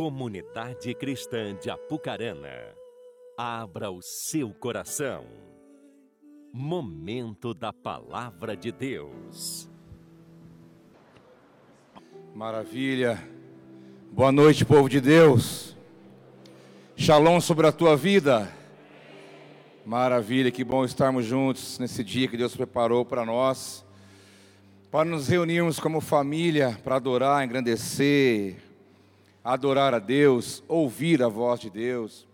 Comunidade Cristã de Apucarana, abra o seu coração. Momento da Palavra de Deus. Maravilha. Boa noite, povo de Deus. Shalom sobre a tua vida. Maravilha, que bom estarmos juntos nesse dia que Deus preparou para nós, para nos reunirmos como família, para adorar, engrandecer, adorar a Deus, ouvir a voz de Deus.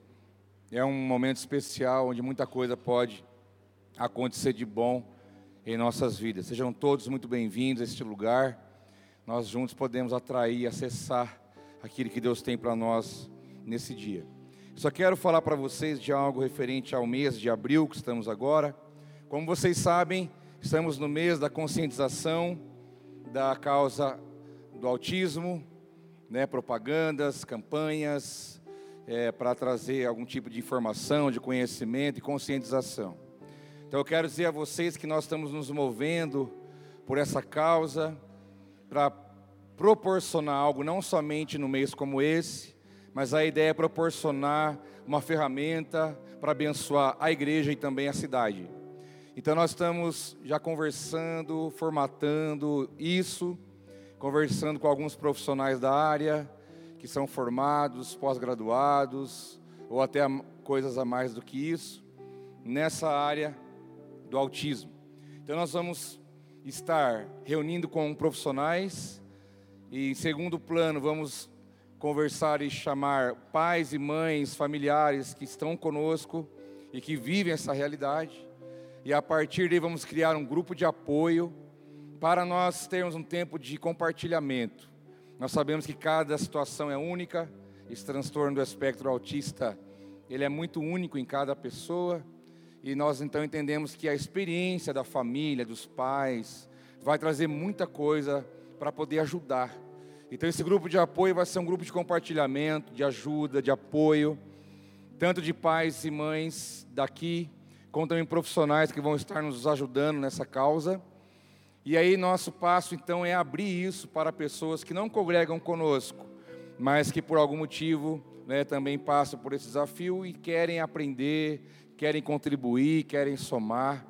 É um momento especial onde muita coisa pode acontecer de bom em nossas vidas. Sejam todos muito bem-vindos a este lugar. Nós juntos podemos atrair e acessar aquilo que Deus tem para nós nesse dia. Só quero falar para vocês de algo referente ao mês de abril que estamos agora. Como vocês sabem, estamos no mês da conscientização da causa do autismo, né, propagandas, campanhas, é, para trazer algum tipo de informação, de conhecimento e conscientização. Então eu quero dizer a vocês que nós estamos nos movendo por essa causa para proporcionar algo não somente no mês como esse, mas a ideia é proporcionar uma ferramenta para abençoar a igreja e também a cidade. Então nós estamos já conversando, formatando isso, conversando com alguns profissionais da área que são formados, pós-graduados ou até coisas a mais do que isso nessa área do autismo. Então nós vamos estar reunindo com profissionais e em segundo plano vamos conversar e chamar pais e mães, familiares que estão conosco e que vivem essa realidade. E a partir daí vamos criar um grupo de apoio para nós termos um tempo de compartilhamento. Nós sabemos que cada situação é única, esse transtorno do espectro autista, ele é muito único em cada pessoa, e nós então entendemos que a experiência da família, dos pais, vai trazer muita coisa para poder ajudar então, esse grupo de apoio vai ser um grupo de compartilhamento, de ajuda, de apoio, tanto de pais e mães daqui, como também profissionais que vão estar nos ajudando nessa causa. E aí, nosso passo então é abrir isso para pessoas que não congregam conosco, mas que por algum motivo né, também passam por esse desafio e querem aprender, querem contribuir, querem somar.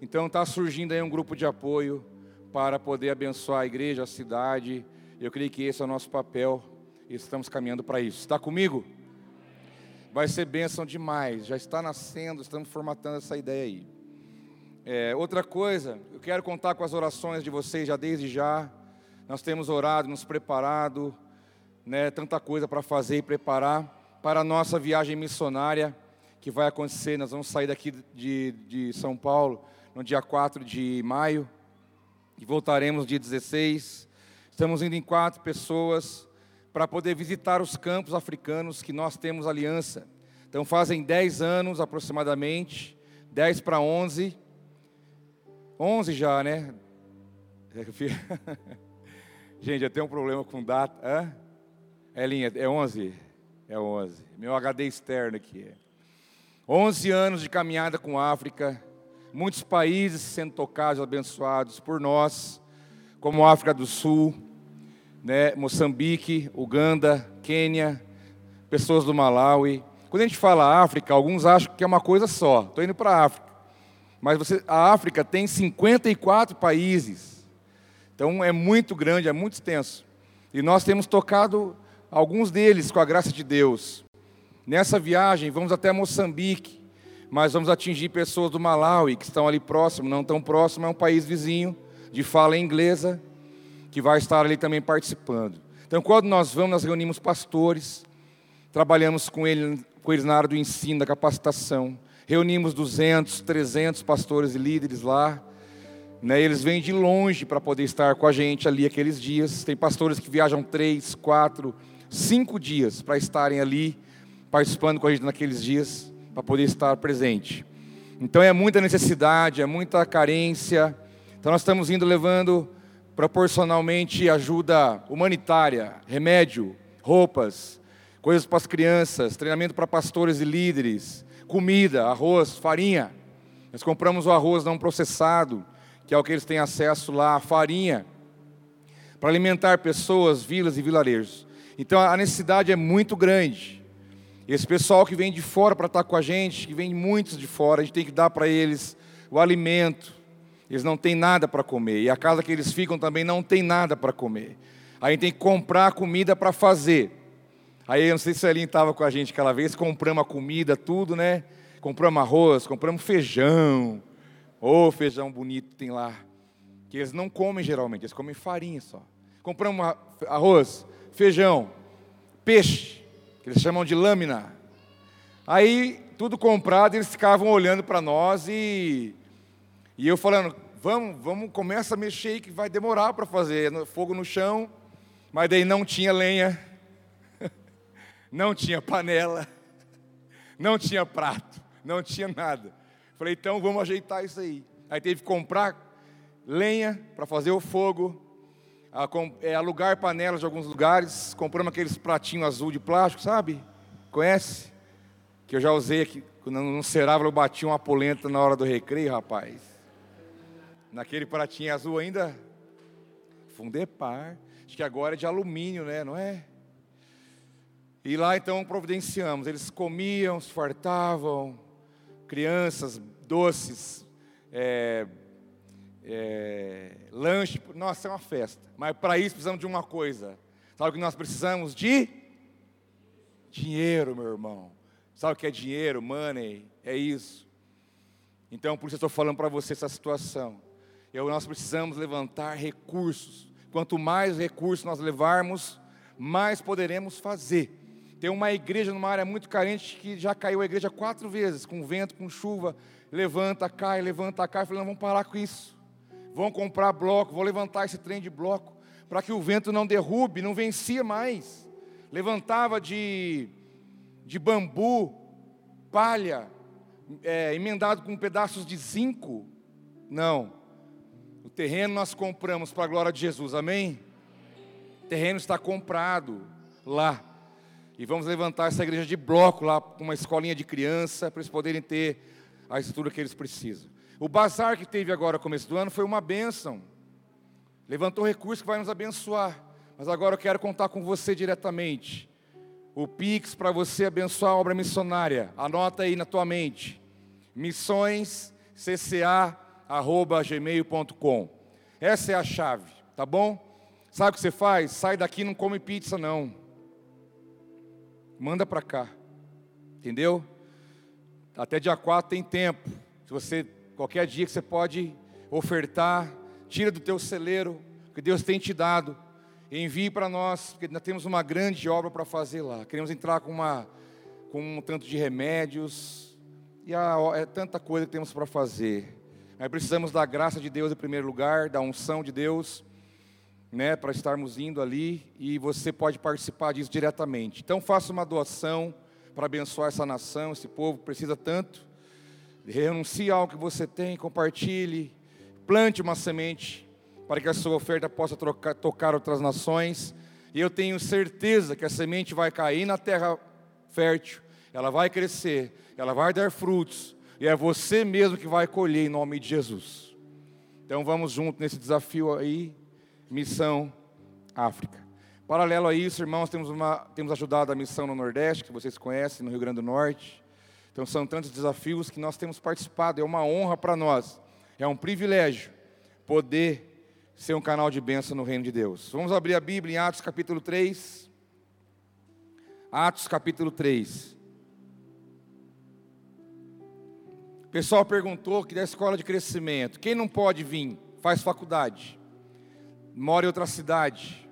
Então, está surgindo aí um grupo de apoio para poder abençoar a igreja, a cidade eu creio que esse é o nosso papel e estamos caminhando para isso. Está comigo? Vai ser bênção demais. Já está nascendo, estamos formatando essa ideia aí. É, outra coisa, eu quero contar com as orações de vocês já desde já. Nós temos orado, nos preparado, né, tanta coisa para fazer e preparar para a nossa viagem missionária que vai acontecer. Nós vamos sair daqui de, de São Paulo no dia 4 de maio e voltaremos dia 16 Estamos indo em quatro pessoas para poder visitar os campos africanos que nós temos aliança. Então fazem dez anos aproximadamente, dez para onze, onze já, né? Gente, eu tenho um problema com data. Hã? É linha, é onze? É onze. Meu HD externo aqui. Onze anos de caminhada com a África, muitos países sendo tocados, abençoados por nós como África do Sul, né, Moçambique, Uganda, Quênia, pessoas do Malawi. Quando a gente fala África, alguns acham que é uma coisa só. Estou indo para a África. Mas você, a África tem 54 países. Então é muito grande, é muito extenso. E nós temos tocado alguns deles com a graça de Deus. Nessa viagem, vamos até Moçambique, mas vamos atingir pessoas do Malawi, que estão ali próximo, não tão próximo, é um país vizinho de fala inglesa, que vai estar ali também participando. Então, quando nós vamos, nós reunimos pastores, trabalhamos com, ele, com eles na área do ensino, da capacitação. Reunimos 200, 300 pastores e líderes lá. Né, eles vêm de longe para poder estar com a gente ali aqueles dias. Tem pastores que viajam três, quatro, cinco dias para estarem ali, participando com a gente naqueles dias, para poder estar presente. Então é muita necessidade, é muita carência, então nós estamos indo levando proporcionalmente ajuda humanitária, remédio, roupas, coisas para as crianças, treinamento para pastores e líderes, comida, arroz, farinha. Nós compramos o arroz não processado, que é o que eles têm acesso lá, farinha, para alimentar pessoas, vilas e vilarejos. Então a necessidade é muito grande. Esse pessoal que vem de fora para estar com a gente, que vem muitos de fora, a gente tem que dar para eles o alimento. Eles não têm nada para comer. E a casa que eles ficam também não tem nada para comer. Aí a tem que comprar comida para fazer. Aí eu não sei se o Elinho estava com a gente aquela vez, compramos a comida, tudo, né? Compramos arroz, compramos feijão. Ô, oh, feijão bonito tem lá. Que eles não comem geralmente, eles comem farinha só. Compramos arroz, feijão, peixe que eles chamam de lâmina. Aí, tudo comprado, eles ficavam olhando para nós e, e eu falando, vamos, vamos, começa a mexer aí que vai demorar para fazer. Fogo no chão, mas daí não tinha lenha, não tinha panela, não tinha prato, não tinha nada. Falei, então vamos ajeitar isso aí. Aí teve que comprar lenha para fazer o fogo, é, alugar panelas de alguns lugares, compramos aqueles pratinhos azul de plástico, sabe? Conhece? Que eu já usei aqui, quando no Cerávulo eu bati uma polenta na hora do recreio, rapaz. Naquele pratinho azul ainda, Fundepar, acho que agora é de alumínio, né? Não é? E lá então providenciamos, eles comiam, se fartavam, crianças, doces, é, é, lanche, nossa, é uma festa. Mas para isso precisamos de uma coisa. Sabe o que nós precisamos de? Dinheiro, meu irmão. Sabe o que é dinheiro, money? É isso. Então, por isso eu estou falando para você essa situação. Eu, nós precisamos levantar recursos. Quanto mais recursos nós levarmos, mais poderemos fazer. Tem uma igreja numa área muito carente que já caiu a igreja quatro vezes, com vento, com chuva, levanta, cai, levanta, cai. Eu falei, não, vamos parar com isso vão comprar bloco, vão levantar esse trem de bloco, para que o vento não derrube, não vencia mais. Levantava de, de bambu, palha, é, emendado com pedaços de zinco. Não. O terreno nós compramos para a glória de Jesus, amém? O terreno está comprado lá. E vamos levantar essa igreja de bloco lá, com uma escolinha de criança, para eles poderem ter a estrutura que eles precisam. O bazar que teve agora no começo do ano foi uma bênção. Levantou recurso que vai nos abençoar. Mas agora eu quero contar com você diretamente. O Pix para você abençoar a obra missionária. Anota aí na tua mente. missõescca@gmail.com. Essa é a chave, tá bom? Sabe o que você faz? Sai daqui não come pizza não. Manda para cá. Entendeu? Até dia 4 tem tempo. Se você Qualquer dia que você pode ofertar, tira do teu celeiro, que Deus tem te dado, envie para nós, porque nós temos uma grande obra para fazer lá. Queremos entrar com, uma, com um tanto de remédios, e a, é tanta coisa que temos para fazer. Mas precisamos da graça de Deus em primeiro lugar, da unção de Deus, né, para estarmos indo ali, e você pode participar disso diretamente. Então faça uma doação para abençoar essa nação, esse povo que precisa tanto. Renuncie ao que você tem, compartilhe, plante uma semente para que a sua oferta possa trocar, tocar outras nações. E eu tenho certeza que a semente vai cair na terra fértil, ela vai crescer, ela vai dar frutos, e é você mesmo que vai colher em nome de Jesus. Então vamos junto nesse desafio aí, missão África. Paralelo a isso, irmãos, temos, uma, temos ajudado a missão no Nordeste, que vocês conhecem, no Rio Grande do Norte. Então são tantos desafios que nós temos participado, é uma honra para nós, é um privilégio poder ser um canal de bênção no reino de Deus. Vamos abrir a Bíblia em Atos capítulo 3. Atos capítulo 3. O pessoal perguntou que da escola de crescimento, quem não pode vir, faz faculdade, mora em outra cidade,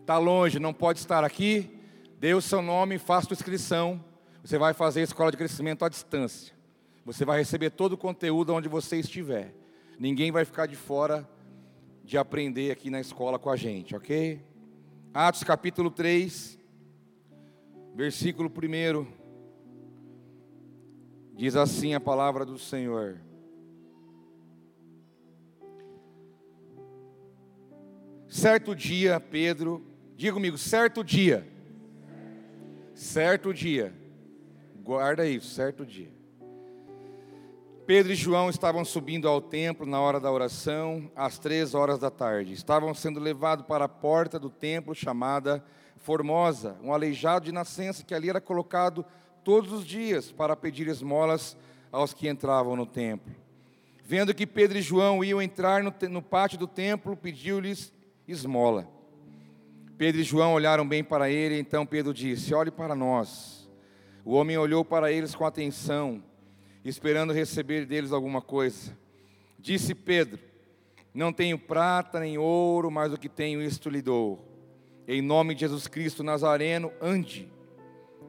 está longe, não pode estar aqui, dê o seu nome, faça sua inscrição você vai fazer a escola de crescimento à distância. Você vai receber todo o conteúdo onde você estiver. Ninguém vai ficar de fora de aprender aqui na escola com a gente, ok? Atos capítulo 3, versículo 1. Diz assim a palavra do Senhor. Certo dia, Pedro, diga comigo, certo dia, certo dia, Guarda isso, certo dia. Pedro e João estavam subindo ao templo na hora da oração, às três horas da tarde. Estavam sendo levados para a porta do templo chamada Formosa, um aleijado de nascença que ali era colocado todos os dias para pedir esmolas aos que entravam no templo. Vendo que Pedro e João iam entrar no, no pátio do templo, pediu-lhes esmola. Pedro e João olharam bem para ele, então Pedro disse: Olhe para nós. O homem olhou para eles com atenção, esperando receber deles alguma coisa. Disse Pedro: Não tenho prata nem ouro, mas o que tenho, isto lhe dou. Em nome de Jesus Cristo Nazareno, ande.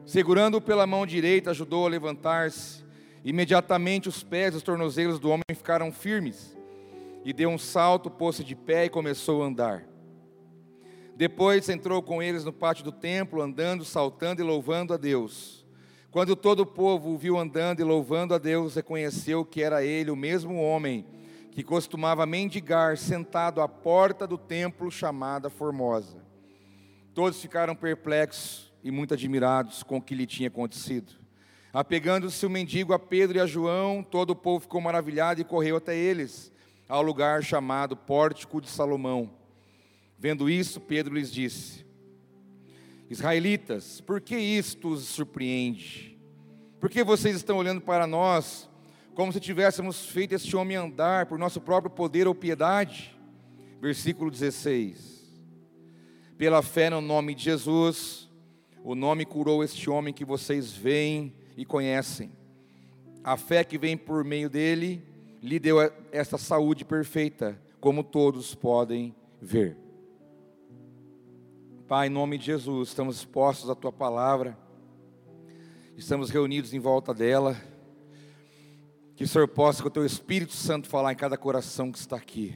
Segurando-o pela mão direita, ajudou a levantar-se. Imediatamente os pés e os tornozelos do homem ficaram firmes. E deu um salto, pôs-se de pé e começou a andar. Depois entrou com eles no pátio do templo, andando, saltando e louvando a Deus. Quando todo o povo o viu andando e louvando a Deus, reconheceu que era ele o mesmo homem que costumava mendigar sentado à porta do templo chamada Formosa. Todos ficaram perplexos e muito admirados com o que lhe tinha acontecido. Apegando-se o mendigo a Pedro e a João, todo o povo ficou maravilhado e correu até eles, ao lugar chamado Pórtico de Salomão. Vendo isso, Pedro lhes disse: Israelitas, por que isto os surpreende? Por que vocês estão olhando para nós como se tivéssemos feito este homem andar por nosso próprio poder ou piedade? Versículo 16. Pela fé no nome de Jesus, o nome curou este homem que vocês veem e conhecem. A fé que vem por meio dele lhe deu esta saúde perfeita, como todos podem ver. Pai, em nome de Jesus, estamos expostos à tua palavra, estamos reunidos em volta dela. Que o Senhor possa, com o teu Espírito Santo, falar em cada coração que está aqui.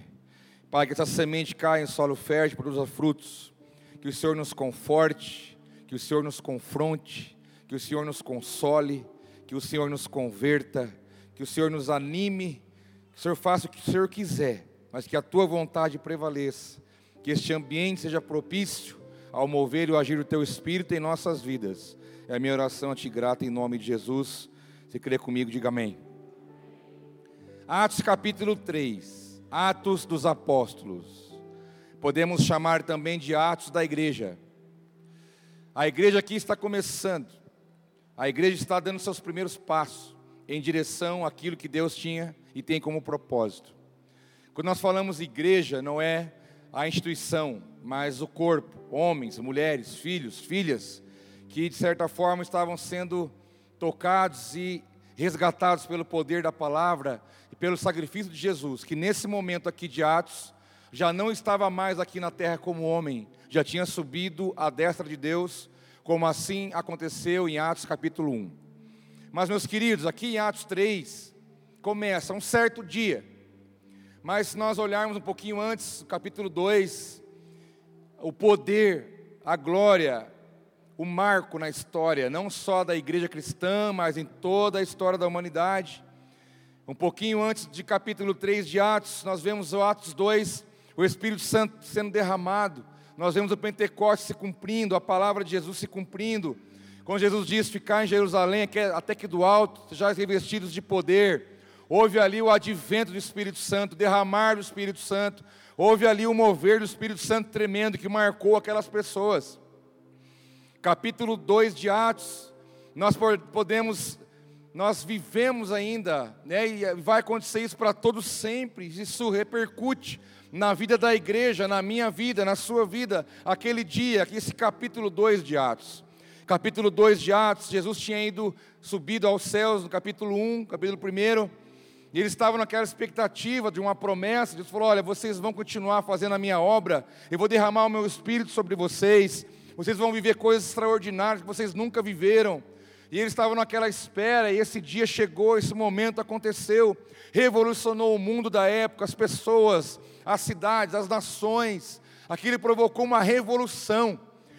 Pai, que essa semente caia em solo fértil, produza frutos. Que o Senhor nos conforte, que o Senhor nos confronte, que o Senhor nos console, que o Senhor nos converta, que o Senhor nos anime, Senhor faça o que o Senhor quiser, mas que a tua vontade prevaleça, que este ambiente seja propício ao mover e agir do teu Espírito em nossas vidas. É a minha oração a ti grata em nome de Jesus. Se crê comigo, diga amém. Atos capítulo 3, Atos dos Apóstolos. Podemos chamar também de Atos da Igreja. A igreja aqui está começando. A igreja está dando seus primeiros passos em direção àquilo que Deus tinha e tem como propósito. Quando nós falamos igreja, não é a instituição, mas o corpo, homens, mulheres, filhos, filhas, que de certa forma estavam sendo tocados e resgatados pelo poder da palavra e pelo sacrifício de Jesus, que nesse momento aqui de Atos, já não estava mais aqui na terra como homem, já tinha subido à destra de Deus, como assim aconteceu em Atos capítulo 1. Mas, meus queridos, aqui em Atos 3, começa um certo dia, mas se nós olharmos um pouquinho antes, capítulo 2, o poder, a glória, o marco na história, não só da igreja cristã, mas em toda a história da humanidade. Um pouquinho antes de capítulo 3 de Atos, nós vemos o Atos 2, o Espírito Santo sendo derramado. Nós vemos o Pentecostes se cumprindo, a palavra de Jesus se cumprindo. Quando Jesus diz ficar em Jerusalém até que do alto, já revestidos de poder. Houve ali o advento do Espírito Santo, derramar do Espírito Santo. Houve ali o mover do Espírito Santo tremendo que marcou aquelas pessoas. Capítulo 2 de Atos, nós podemos, nós vivemos ainda, né, e vai acontecer isso para todos sempre. Isso repercute na vida da igreja, na minha vida, na sua vida, aquele dia, esse capítulo 2 de Atos. Capítulo 2 de Atos, Jesus tinha ido subido aos céus no capítulo 1, capítulo 1 e eles estavam naquela expectativa de uma promessa. Deus falou: Olha, vocês vão continuar fazendo a minha obra, eu vou derramar o meu espírito sobre vocês, vocês vão viver coisas extraordinárias que vocês nunca viveram. E eles estavam naquela espera, e esse dia chegou, esse momento aconteceu, revolucionou o mundo da época, as pessoas, as cidades, as nações. Aquilo provocou uma revolução.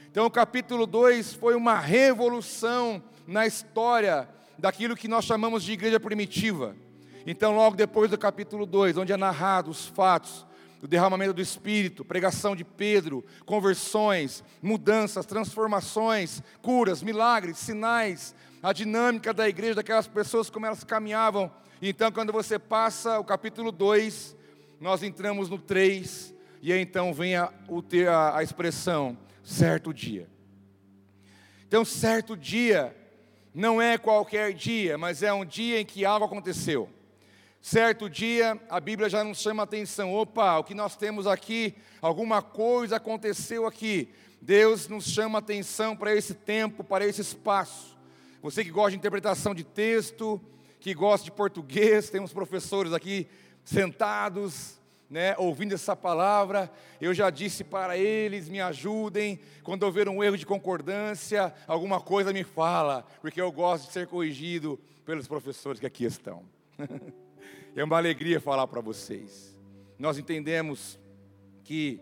Então, o capítulo 2 foi uma revolução na história daquilo que nós chamamos de igreja primitiva. Então, logo depois do capítulo 2, onde é narrado os fatos do derramamento do Espírito, pregação de Pedro, conversões, mudanças, transformações, curas, milagres, sinais, a dinâmica da igreja, daquelas pessoas, como elas caminhavam. Então, quando você passa o capítulo 2, nós entramos no 3, e aí então vem a, a, a expressão, certo dia. Então, certo dia não é qualquer dia, mas é um dia em que algo aconteceu. Certo dia, a Bíblia já nos chama a atenção: opa, o que nós temos aqui, alguma coisa aconteceu aqui. Deus nos chama a atenção para esse tempo, para esse espaço. Você que gosta de interpretação de texto, que gosta de português, temos professores aqui sentados, né, ouvindo essa palavra, eu já disse para eles, me ajudem, quando houver um erro de concordância, alguma coisa me fala, porque eu gosto de ser corrigido pelos professores que aqui estão. é uma alegria falar para vocês. Nós entendemos que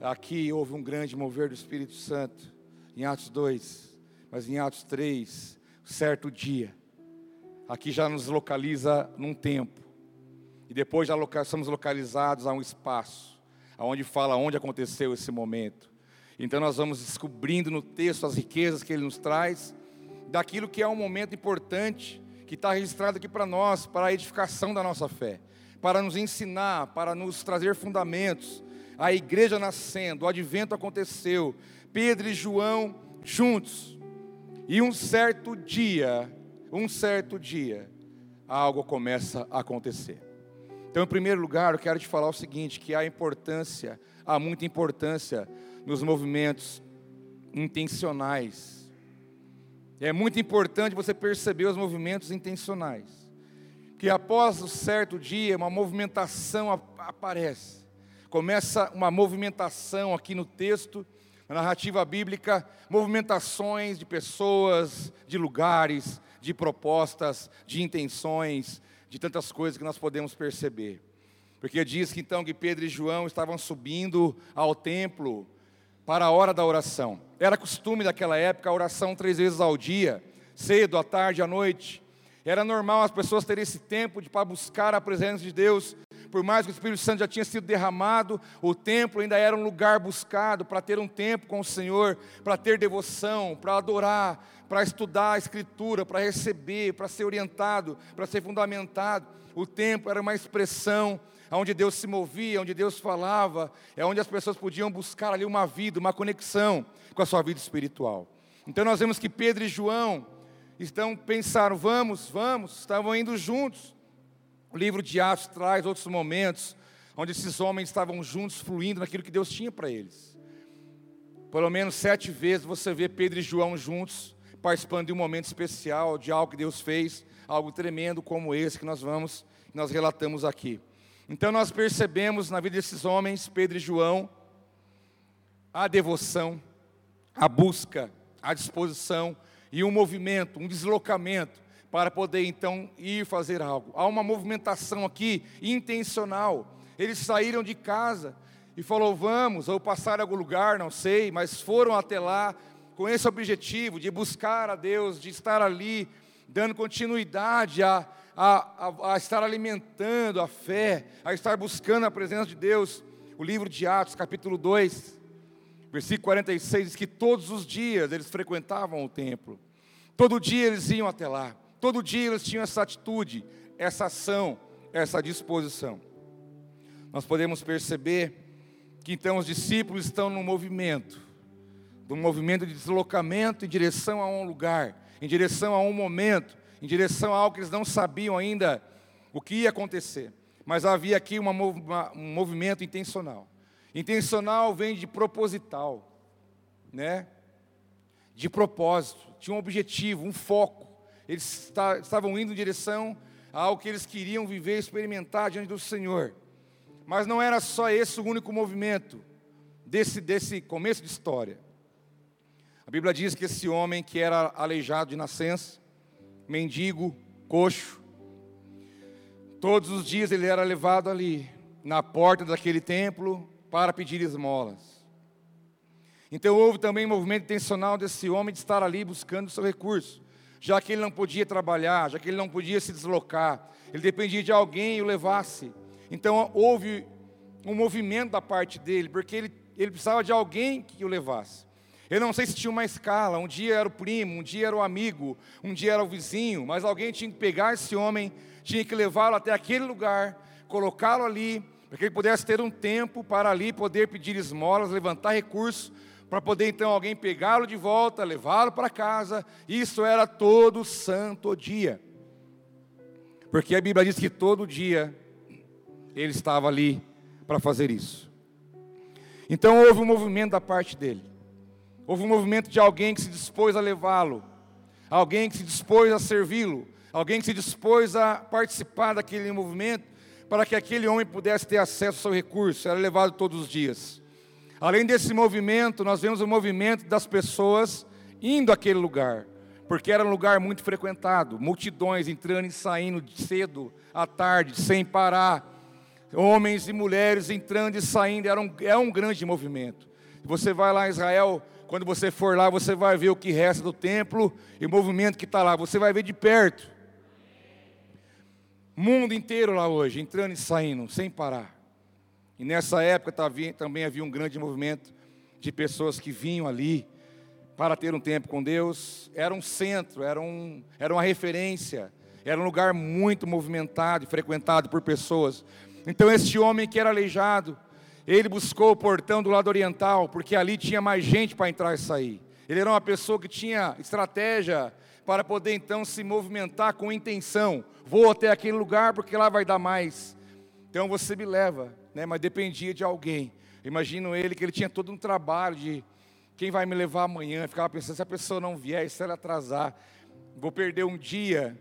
aqui houve um grande mover do Espírito Santo, em Atos 2, mas em Atos 3, certo dia, aqui já nos localiza num tempo e depois já somos localizados a um espaço, aonde fala onde aconteceu esse momento. Então nós vamos descobrindo no texto as riquezas que ele nos traz, daquilo que é um momento importante, que está registrado aqui para nós, para a edificação da nossa fé, para nos ensinar, para nos trazer fundamentos. A igreja nascendo, o advento aconteceu, Pedro e João juntos, e um certo dia, um certo dia, algo começa a acontecer. Então, em primeiro lugar, eu quero te falar o seguinte: que há importância, há muita importância nos movimentos intencionais. É muito importante você perceber os movimentos intencionais. Que após um certo dia, uma movimentação aparece. Começa uma movimentação aqui no texto, na narrativa bíblica, movimentações de pessoas, de lugares, de propostas, de intenções, de tantas coisas que nós podemos perceber. Porque diz que então que Pedro e João estavam subindo ao templo para a hora da oração. Era costume daquela época a oração três vezes ao dia, cedo, à tarde, à noite. Era normal as pessoas terem esse tempo de para buscar a presença de Deus. Por mais que o Espírito Santo já tinha sido derramado, o templo ainda era um lugar buscado para ter um tempo com o Senhor, para ter devoção, para adorar, para estudar a Escritura, para receber, para ser orientado, para ser fundamentado. O tempo era uma expressão onde Deus se movia, onde Deus falava, é onde as pessoas podiam buscar ali uma vida, uma conexão com a sua vida espiritual. Então nós vemos que Pedro e João estão pensaram, vamos, vamos, estavam indo juntos. O livro de Atos traz outros momentos onde esses homens estavam juntos, fluindo naquilo que Deus tinha para eles. Pelo menos sete vezes você vê Pedro e João juntos, participando de um momento especial, de algo que Deus fez, algo tremendo como esse que nós vamos, que nós relatamos aqui. Então nós percebemos na vida desses homens, Pedro e João, a devoção, a busca, a disposição e um movimento, um deslocamento para poder então ir fazer algo. Há uma movimentação aqui intencional. Eles saíram de casa e falou: "Vamos", ou passaram a algum lugar, não sei, mas foram até lá com esse objetivo de buscar a Deus, de estar ali, dando continuidade a, a, a, a estar alimentando a fé, a estar buscando a presença de Deus. O livro de Atos, capítulo 2, versículo 46, diz que todos os dias eles frequentavam o templo, todo dia eles iam até lá, todo dia eles tinham essa atitude, essa ação, essa disposição. Nós podemos perceber que então os discípulos estão no movimento, do movimento de deslocamento em direção a um lugar, em direção a um momento, em direção a algo que eles não sabiam ainda o que ia acontecer. Mas havia aqui uma, uma, um movimento intencional. Intencional vem de proposital, né? De propósito, tinha um objetivo, um foco. Eles estavam indo em direção a algo que eles queriam viver, experimentar diante do Senhor. Mas não era só esse o único movimento desse, desse começo de história. A Bíblia diz que esse homem que era aleijado de nascença, mendigo, coxo, todos os dias ele era levado ali, na porta daquele templo, para pedir esmolas. Então houve também um movimento intencional desse homem de estar ali buscando seu recurso, já que ele não podia trabalhar, já que ele não podia se deslocar, ele dependia de alguém e o levasse. Então houve um movimento da parte dele, porque ele, ele precisava de alguém que o levasse. Eu não sei se tinha uma escala, um dia era o primo, um dia era o amigo, um dia era o vizinho, mas alguém tinha que pegar esse homem, tinha que levá-lo até aquele lugar, colocá-lo ali, para que ele pudesse ter um tempo para ali poder pedir esmolas, levantar recursos, para poder então alguém pegá-lo de volta, levá-lo para casa. Isso era todo santo dia. Porque a Bíblia diz que todo dia ele estava ali para fazer isso. Então houve um movimento da parte dele. Houve um movimento de alguém que se dispôs a levá-lo, alguém que se dispôs a servi-lo, alguém que se dispôs a participar daquele movimento para que aquele homem pudesse ter acesso ao seu recurso, era levado todos os dias. Além desse movimento, nós vemos o movimento das pessoas indo àquele lugar, porque era um lugar muito frequentado, multidões entrando e saindo cedo, à tarde, sem parar, homens e mulheres entrando e saindo, era um, é um grande movimento. Você vai lá em Israel, quando você for lá, você vai ver o que resta do templo e o movimento que está lá, você vai ver de perto. Mundo inteiro lá hoje, entrando e saindo, sem parar. E nessa época também havia um grande movimento de pessoas que vinham ali para ter um tempo com Deus. Era um centro, era, um, era uma referência, era um lugar muito movimentado e frequentado por pessoas. Então, este homem que era aleijado, ele buscou o portão do lado oriental, porque ali tinha mais gente para entrar e sair. Ele era uma pessoa que tinha estratégia para poder então se movimentar com intenção. Vou até aquele lugar porque lá vai dar mais. Então você me leva né? mas dependia de alguém. Imagino ele que ele tinha todo um trabalho de quem vai me levar amanhã. Eu ficava pensando, se a pessoa não vier, se ela atrasar, vou perder um dia.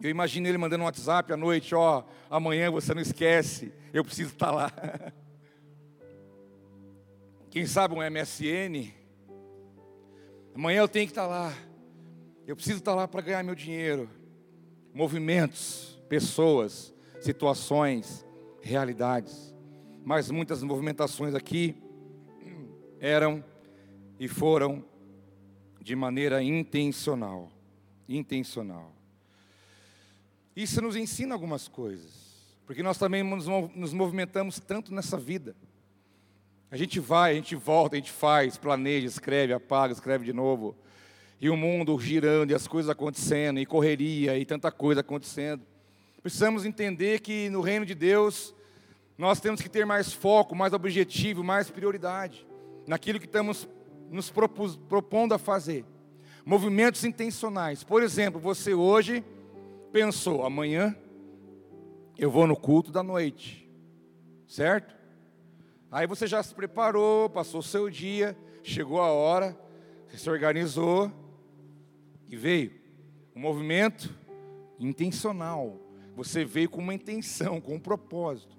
Eu imagino ele mandando um WhatsApp à noite, ó, amanhã você não esquece, eu preciso estar lá. Quem sabe um MSN? Amanhã eu tenho que estar lá. Eu preciso estar lá para ganhar meu dinheiro. Movimentos, pessoas, situações, realidades mas muitas movimentações aqui eram e foram de maneira intencional. Intencional. Isso nos ensina algumas coisas, porque nós também nos movimentamos tanto nessa vida. A gente vai, a gente volta, a gente faz, planeja, escreve, apaga, escreve de novo. E o mundo girando, e as coisas acontecendo, e correria, e tanta coisa acontecendo. Precisamos entender que no reino de Deus, nós temos que ter mais foco, mais objetivo, mais prioridade naquilo que estamos nos propus, propondo a fazer. Movimentos intencionais. Por exemplo, você hoje pensou, amanhã eu vou no culto da noite, certo? Aí você já se preparou, passou o seu dia, chegou a hora, você se organizou e veio. Um movimento intencional. Você veio com uma intenção, com um propósito.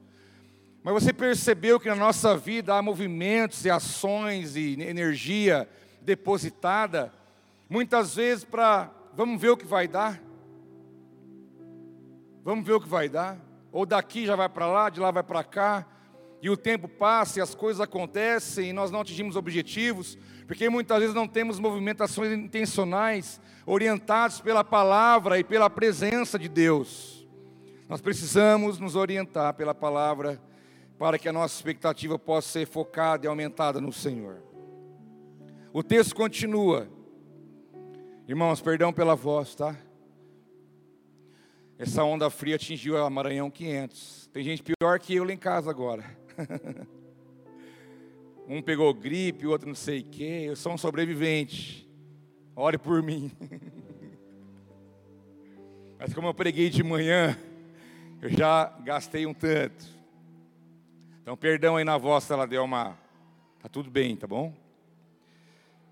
Mas você percebeu que na nossa vida há movimentos e ações e energia depositada, muitas vezes para, vamos ver o que vai dar? Vamos ver o que vai dar? Ou daqui já vai para lá, de lá vai para cá, e o tempo passa e as coisas acontecem e nós não atingimos objetivos, porque muitas vezes não temos movimentações intencionais, orientados pela palavra e pela presença de Deus. Nós precisamos nos orientar pela palavra para que a nossa expectativa possa ser focada e aumentada no Senhor. O texto continua. Irmãos, perdão pela voz, tá? Essa onda fria atingiu a Maranhão 500. Tem gente pior que eu lá em casa agora. um pegou gripe, o outro não sei o quê. Eu sou um sobrevivente. Ore por mim. Mas como eu preguei de manhã, eu já gastei um tanto. Então, perdão aí na voz se ela deu uma. Tá tudo bem, tá bom?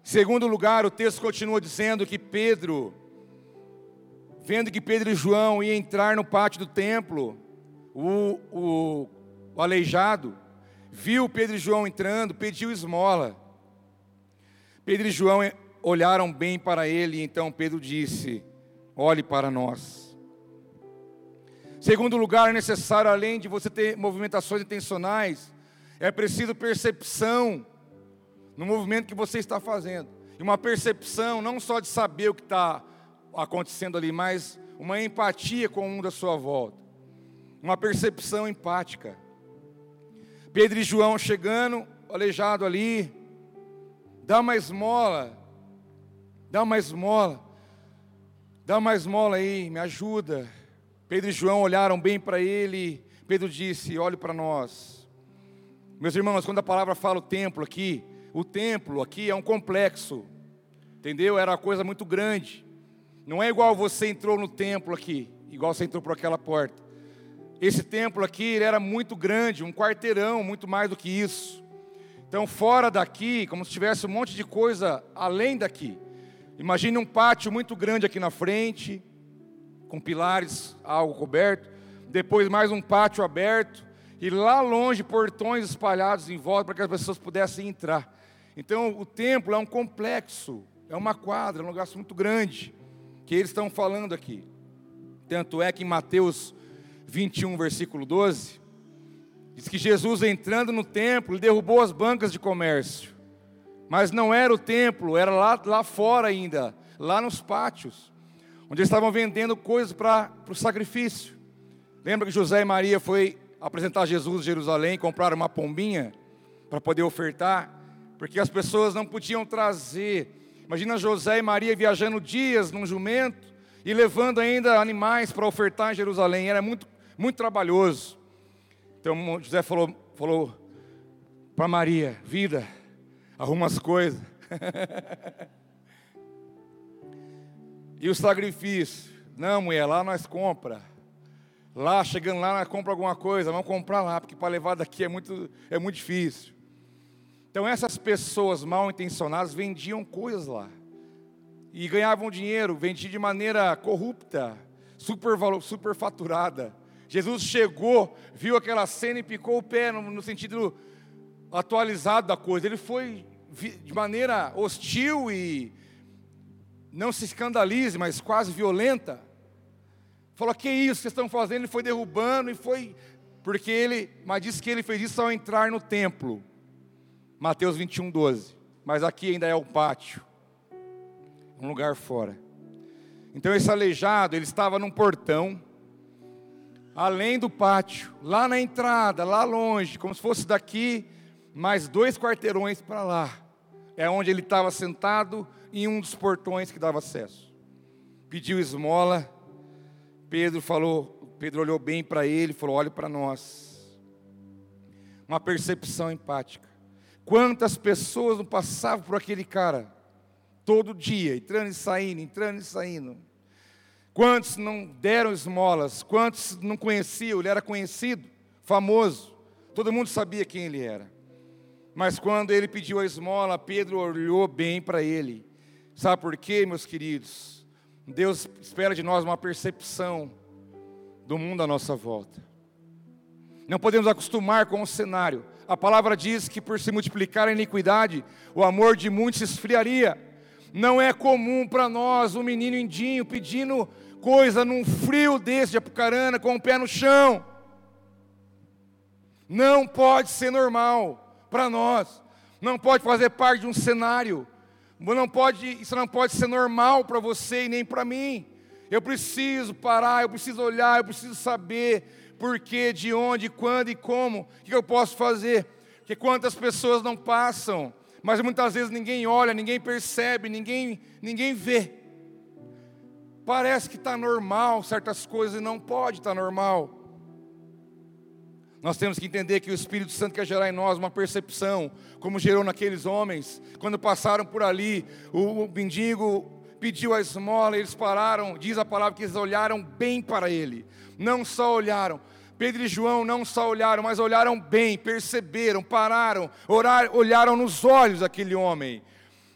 Segundo lugar, o texto continua dizendo que Pedro, vendo que Pedro e João iam entrar no pátio do templo, o, o, o aleijado, viu Pedro e João entrando, pediu esmola. Pedro e João olharam bem para ele, e então Pedro disse: Olhe para nós. Segundo lugar, é necessário, além de você ter movimentações intencionais, é preciso percepção no movimento que você está fazendo. E uma percepção não só de saber o que está acontecendo ali, mas uma empatia com um da sua volta. Uma percepção empática. Pedro e João chegando, aleijado ali, dá uma esmola, dá uma esmola, dá uma esmola aí, me ajuda. Pedro e João olharam bem para ele, Pedro disse: Olhe para nós. Meus irmãos, quando a palavra fala o templo aqui, o templo aqui é um complexo, entendeu? Era uma coisa muito grande. Não é igual você entrou no templo aqui, igual você entrou por aquela porta. Esse templo aqui era muito grande, um quarteirão, muito mais do que isso. Então, fora daqui, como se tivesse um monte de coisa além daqui. Imagine um pátio muito grande aqui na frente, com pilares, algo coberto. Depois mais um pátio aberto. E lá longe, portões espalhados em volta para que as pessoas pudessem entrar. Então, o templo é um complexo, é uma quadra, é um lugar muito grande, que eles estão falando aqui. Tanto é que em Mateus 21, versículo 12, diz que Jesus entrando no templo, ele derrubou as bancas de comércio. Mas não era o templo, era lá, lá fora ainda, lá nos pátios, onde eles estavam vendendo coisas para o sacrifício. Lembra que José e Maria foi apresentar Jesus em Jerusalém, compraram uma pombinha para poder ofertar, porque as pessoas não podiam trazer. Imagina José e Maria viajando dias num jumento e levando ainda animais para ofertar em Jerusalém. Era muito muito trabalhoso. Então José falou, falou para Maria: Vida, arruma as coisas. e o sacrifício? Não, mulher, lá nós compra. Lá, chegando lá, nós compra alguma coisa, vamos comprar lá, porque para levar daqui é muito, é muito difícil. Então essas pessoas mal intencionadas vendiam coisas lá. E ganhavam dinheiro, vendiam de maneira corrupta, super, super faturada. Jesus chegou, viu aquela cena e picou o pé no, no sentido atualizado da coisa. Ele foi de maneira hostil e não se escandalize, mas quase violenta. Falou: "Que isso que estão fazendo?" Ele foi derrubando e foi porque ele, mas disse que ele fez isso ao entrar no templo. Mateus 21, 12. Mas aqui ainda é o pátio, um lugar fora. Então esse aleijado, ele estava num portão além do pátio, lá na entrada, lá longe, como se fosse daqui, mais dois quarteirões para lá. É onde ele estava sentado em um dos portões que dava acesso. Pediu esmola. Pedro falou, Pedro olhou bem para ele falou: "Olhe para nós". Uma percepção empática. Quantas pessoas não passavam por aquele cara todo dia, entrando e saindo, entrando e saindo Quantos não deram esmolas? Quantos não conheciam? Ele era conhecido, famoso. Todo mundo sabia quem ele era. Mas quando ele pediu a esmola, Pedro olhou bem para ele. Sabe por quê, meus queridos? Deus espera de nós uma percepção do mundo à nossa volta. Não podemos acostumar com o cenário. A palavra diz que por se multiplicar a iniquidade, o amor de muitos esfriaria. Não é comum para nós um menino indinho pedindo coisa num frio desse de Apucarana, com o pé no chão. Não pode ser normal para nós. Não pode fazer parte de um cenário. Não pode, isso não pode ser normal para você e nem para mim. Eu preciso parar, eu preciso olhar, eu preciso saber por que, de onde, quando e como. O que eu posso fazer? Porque quantas pessoas não passam, mas muitas vezes ninguém olha, ninguém percebe, ninguém, ninguém vê. Parece que está normal certas coisas e não pode estar tá normal. Nós temos que entender que o Espírito Santo quer gerar em nós uma percepção, como gerou naqueles homens, quando passaram por ali, o mendigo pediu a esmola, eles pararam, diz a palavra que eles olharam bem para ele, não só olharam, Pedro e João não só olharam, mas olharam bem, perceberam, pararam, orar, olharam nos olhos daquele homem.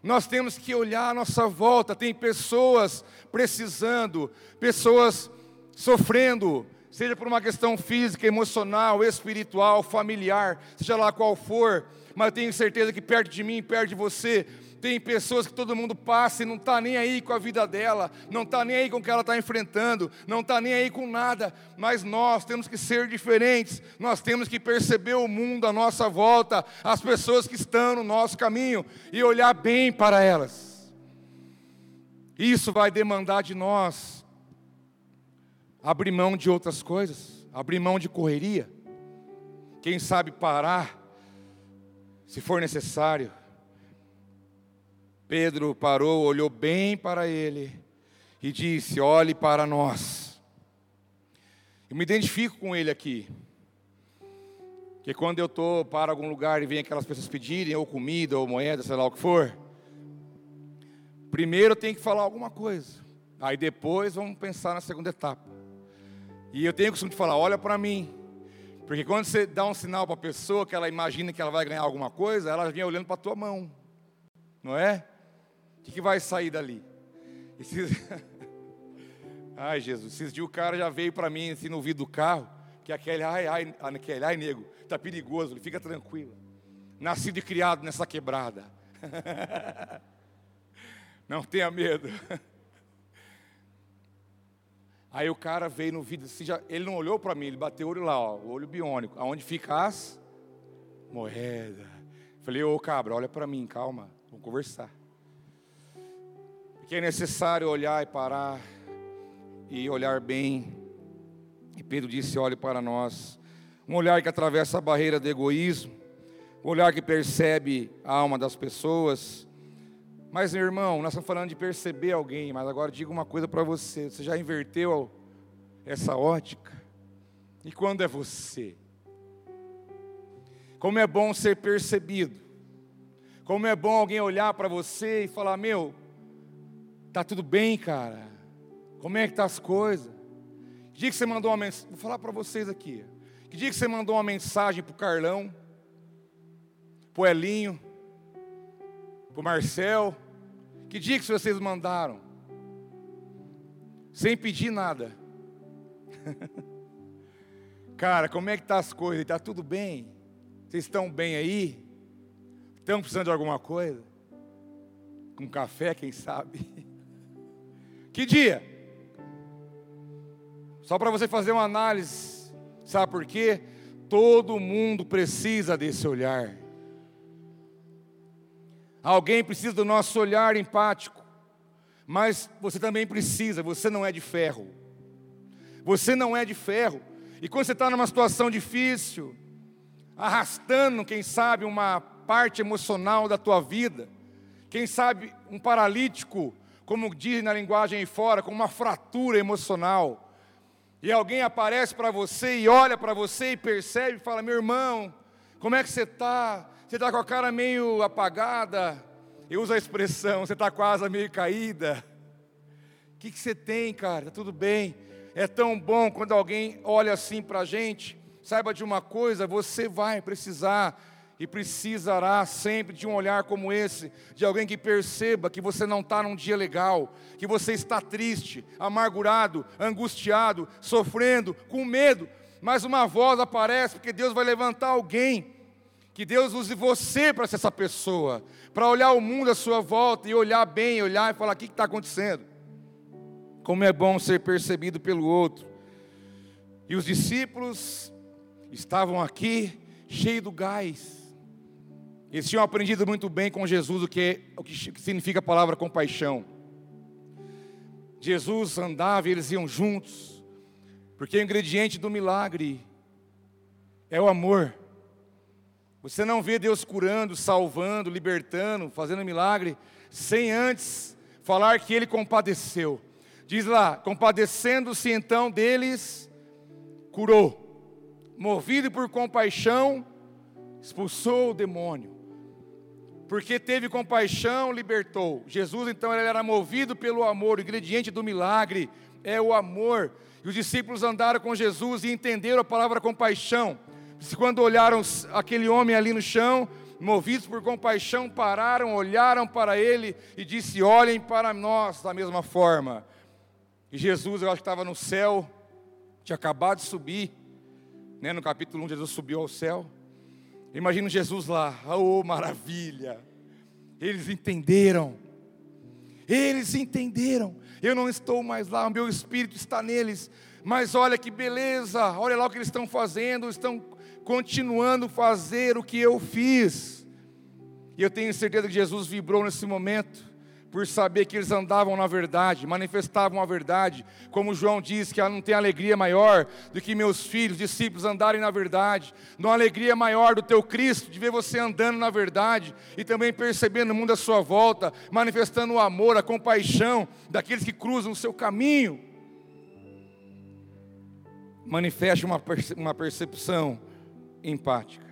Nós temos que olhar à nossa volta, tem pessoas precisando, pessoas sofrendo, seja por uma questão física, emocional, espiritual, familiar, seja lá qual for, mas eu tenho certeza que perto de mim, perto de você, tem pessoas que todo mundo passa e não está nem aí com a vida dela, não está nem aí com o que ela está enfrentando, não está nem aí com nada, mas nós temos que ser diferentes, nós temos que perceber o mundo à nossa volta, as pessoas que estão no nosso caminho e olhar bem para elas. Isso vai demandar de nós abrir mão de outras coisas, abrir mão de correria. quem sabe parar, se for necessário. Pedro parou, olhou bem para ele e disse: Olhe para nós. Eu me identifico com ele aqui. Que quando eu estou para algum lugar e vem aquelas pessoas pedirem, ou comida, ou moeda, sei lá o que for, primeiro eu tenho que falar alguma coisa. Aí depois vamos pensar na segunda etapa. E eu tenho o costume de falar: olha para mim. Porque quando você dá um sinal para a pessoa que ela imagina que ela vai ganhar alguma coisa, ela vem olhando para a tua mão. Não é? O que, vai sair dali? Ai, Jesus, esses dias o cara já veio para mim assim no vidro do carro, que aquele, ai, ai, aquele, ai, nego, tá perigoso, ele fica tranquilo. Nascido e criado nessa quebrada. Não tenha medo. Aí o cara veio no vidro, assim, já, ele não olhou para mim, ele bateu o olho lá, ó, o olho biônico, aonde fica as moedas. Falei, ô cabra, olha para mim, calma, vamos conversar. Porque é necessário olhar e parar e olhar bem. E Pedro disse: olhe para nós. Um olhar que atravessa a barreira do egoísmo, um olhar que percebe a alma das pessoas. Mas, meu irmão, nós estamos falando de perceber alguém, mas agora digo uma coisa para você: você já inverteu essa ótica? E quando é você? Como é bom ser percebido. Como é bom alguém olhar para você e falar: Meu, tá tudo bem, cara. Como é que tá as coisas? Que dia que você mandou uma mensagem? Vou falar para vocês aqui. Que dia que você mandou uma mensagem para o Carlão, para o Elinho, para o Marcel? Que dia que vocês mandaram? Sem pedir nada. Cara, como é que tá as coisas? Está tudo bem? Vocês estão bem aí? Estão precisando de alguma coisa? Com café, quem sabe? Que dia? Só para você fazer uma análise, sabe por quê? Todo mundo precisa desse olhar. Alguém precisa do nosso olhar empático, mas você também precisa, você não é de ferro. Você não é de ferro. E quando você está numa situação difícil, arrastando, quem sabe, uma parte emocional da tua vida, quem sabe um paralítico, como dizem na linguagem aí fora, com uma fratura emocional, e alguém aparece para você e olha para você e percebe e fala: Meu irmão, como é que você está? Você está com a cara meio apagada. Eu uso a expressão: Você está asa meio caída. O que, que você tem, cara? Está tudo bem? É tão bom quando alguém olha assim para a gente. Saiba de uma coisa: você vai precisar e precisará sempre de um olhar como esse, de alguém que perceba que você não está num dia legal, que você está triste, amargurado, angustiado, sofrendo, com medo, mas uma voz aparece, porque Deus vai levantar alguém, que Deus use você para ser essa pessoa, para olhar o mundo à sua volta e olhar bem, olhar e falar: o que está acontecendo? Como é bom ser percebido pelo outro. E os discípulos estavam aqui, cheios do gás, eles tinham aprendido muito bem com Jesus o que, o que significa a palavra compaixão. Jesus andava e eles iam juntos, porque o ingrediente do milagre é o amor. Você não vê Deus curando, salvando, libertando, fazendo milagre, sem antes falar que Ele compadeceu. Diz lá: compadecendo-se então deles, curou. Movido por compaixão, expulsou o demônio porque teve compaixão, libertou. Jesus então ele era movido pelo amor, o ingrediente do milagre é o amor. E os discípulos andaram com Jesus e entenderam a palavra compaixão. Quando olharam aquele homem ali no chão, movidos por compaixão, pararam, olharam para ele e disse: Olhem para nós da mesma forma. E Jesus, eu acho que estava no céu, tinha acabado de subir, né? no capítulo 1, Jesus subiu ao céu. Imagina Jesus lá, oh maravilha. Eles entenderam. Eles entenderam. Eu não estou mais lá, o meu espírito está neles. Mas olha que beleza, olha lá o que eles estão fazendo, estão continuando a fazer o que eu fiz. E eu tenho certeza que Jesus vibrou nesse momento, por saber que eles andavam na verdade, manifestavam a verdade, como João diz que não tem alegria maior do que meus filhos, discípulos, andarem na verdade, não há alegria maior do teu Cristo, de ver você andando na verdade e também percebendo o mundo à sua volta, manifestando o amor, a compaixão daqueles que cruzam o seu caminho. Manifeste uma, uma percepção empática.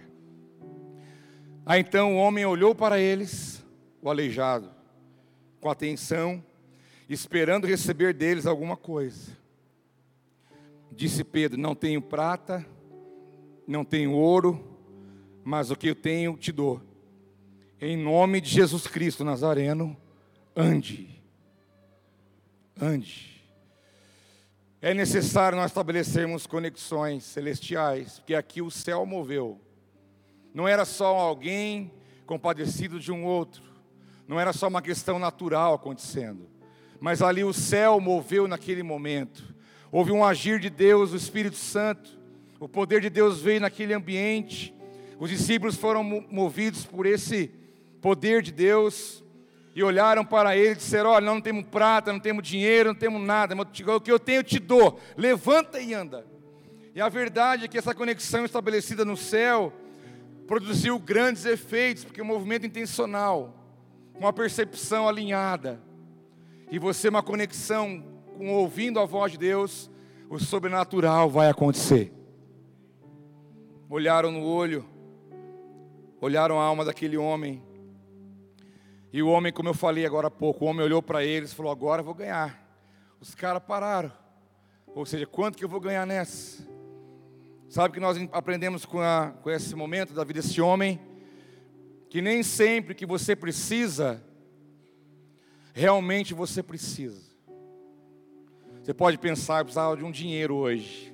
Aí então o homem olhou para eles, o aleijado, com atenção, esperando receber deles alguma coisa. Disse Pedro: Não tenho prata, não tenho ouro, mas o que eu tenho te dou. Em nome de Jesus Cristo Nazareno, ande. Ande. É necessário nós estabelecermos conexões celestiais, porque aqui o céu moveu. Não era só alguém compadecido de um outro, não era só uma questão natural acontecendo, mas ali o céu moveu naquele momento. Houve um agir de Deus, o Espírito Santo, o poder de Deus veio naquele ambiente. Os discípulos foram movidos por esse poder de Deus e olharam para ele e disseram: Olha, não temos prata, não temos dinheiro, não temos nada, mas o que eu tenho eu te dou, levanta e anda. E a verdade é que essa conexão estabelecida no céu produziu grandes efeitos, porque é um movimento intencional uma percepção alinhada, e você uma conexão com ouvindo a voz de Deus, o sobrenatural vai acontecer. Olharam no olho, olharam a alma daquele homem, e o homem, como eu falei agora há pouco, o homem olhou para eles e falou: Agora eu vou ganhar. Os caras pararam. Ou seja, quanto que eu vou ganhar nessa? Sabe que nós aprendemos com, a, com esse momento da vida desse homem? Que nem sempre que você precisa, realmente você precisa. Você pode pensar, eu precisava de um dinheiro hoje.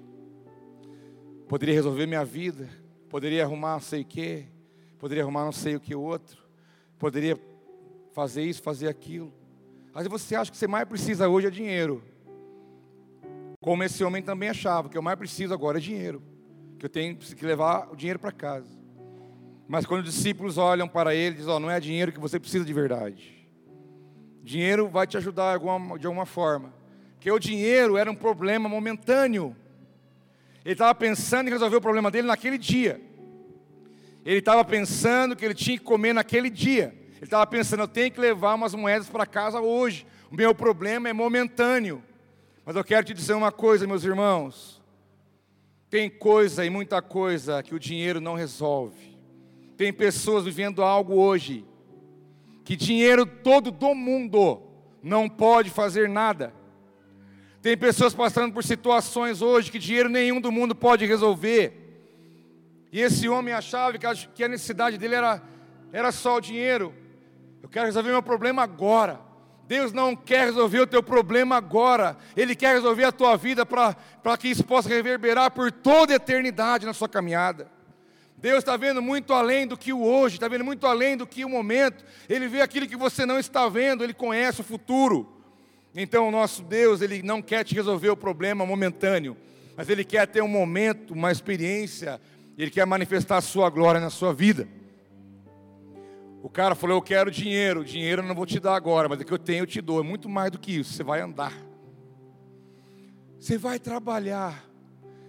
Poderia resolver minha vida, poderia arrumar não sei o que, poderia arrumar não sei o que outro, poderia fazer isso, fazer aquilo. Vezes você acha que você mais precisa hoje é dinheiro. Como esse homem também achava, que eu mais preciso agora é dinheiro. Que eu tenho que levar o dinheiro para casa. Mas quando os discípulos olham para ele, dizem: oh, não é dinheiro que você precisa de verdade. Dinheiro vai te ajudar de alguma, forma. Porque o dinheiro era um problema momentâneo. Ele estava pensando em resolver o problema dele naquele dia. Ele estava pensando que ele tinha que comer naquele dia. Ele estava pensando, eu tenho que levar umas moedas para casa hoje. O meu problema é momentâneo. Mas eu quero te dizer uma coisa, meus irmãos. Tem coisa e muita coisa que o dinheiro não resolve. Tem pessoas vivendo algo hoje que dinheiro todo do mundo não pode fazer nada. Tem pessoas passando por situações hoje que dinheiro nenhum do mundo pode resolver. E esse homem achava que a necessidade dele era, era só o dinheiro. Eu quero resolver meu problema agora. Deus não quer resolver o teu problema agora. Ele quer resolver a tua vida para que isso possa reverberar por toda a eternidade na sua caminhada. Deus está vendo muito além do que o hoje, está vendo muito além do que o momento. Ele vê aquilo que você não está vendo, Ele conhece o futuro. Então, o nosso Deus, Ele não quer te resolver o problema momentâneo, mas Ele quer ter um momento, uma experiência, Ele quer manifestar a Sua glória na sua vida. O cara falou: Eu quero dinheiro, dinheiro eu não vou te dar agora, mas o que eu tenho eu te dou. É muito mais do que isso, você vai andar, você vai trabalhar,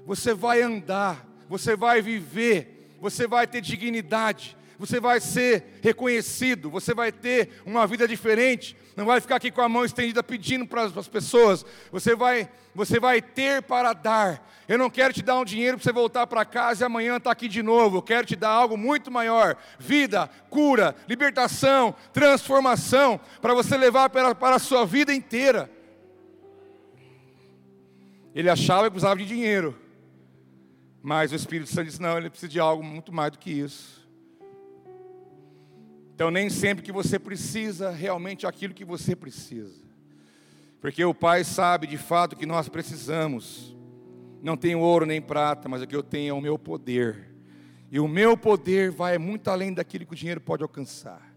você vai andar, você vai viver você vai ter dignidade, você vai ser reconhecido, você vai ter uma vida diferente, não vai ficar aqui com a mão estendida pedindo para as pessoas, você vai, você vai ter para dar. Eu não quero te dar um dinheiro para você voltar para casa e amanhã estar tá aqui de novo, eu quero te dar algo muito maior: vida, cura, libertação, transformação, para você levar para, para a sua vida inteira. Ele achava que precisava de dinheiro. Mas o Espírito Santo disse: não, ele precisa de algo muito mais do que isso. Então, nem sempre que você precisa, realmente aquilo que você precisa. Porque o Pai sabe de fato que nós precisamos. Não tenho ouro nem prata, mas o que eu tenho é o meu poder. E o meu poder vai muito além daquilo que o dinheiro pode alcançar.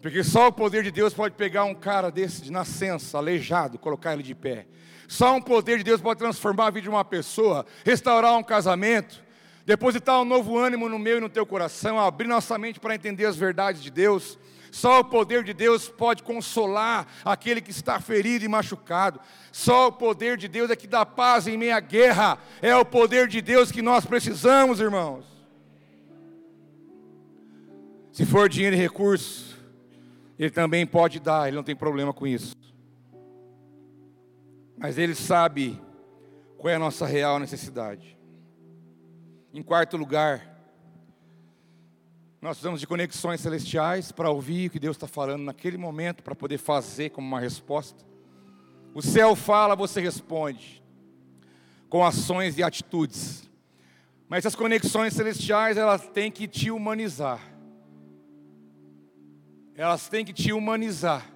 Porque só o poder de Deus pode pegar um cara desse de nascença, aleijado, colocar ele de pé. Só um poder de Deus pode transformar a vida de uma pessoa, restaurar um casamento, depositar um novo ânimo no meu e no teu coração, abrir nossa mente para entender as verdades de Deus. Só o poder de Deus pode consolar aquele que está ferido e machucado. Só o poder de Deus é que dá paz em meia guerra. É o poder de Deus que nós precisamos, irmãos. Se for dinheiro e recurso, Ele também pode dar, Ele não tem problema com isso. Mas Ele sabe qual é a nossa real necessidade. Em quarto lugar, nós precisamos de conexões celestiais para ouvir o que Deus está falando naquele momento, para poder fazer como uma resposta. O céu fala, você responde, com ações e atitudes. Mas as conexões celestiais, elas têm que te humanizar. Elas têm que te humanizar.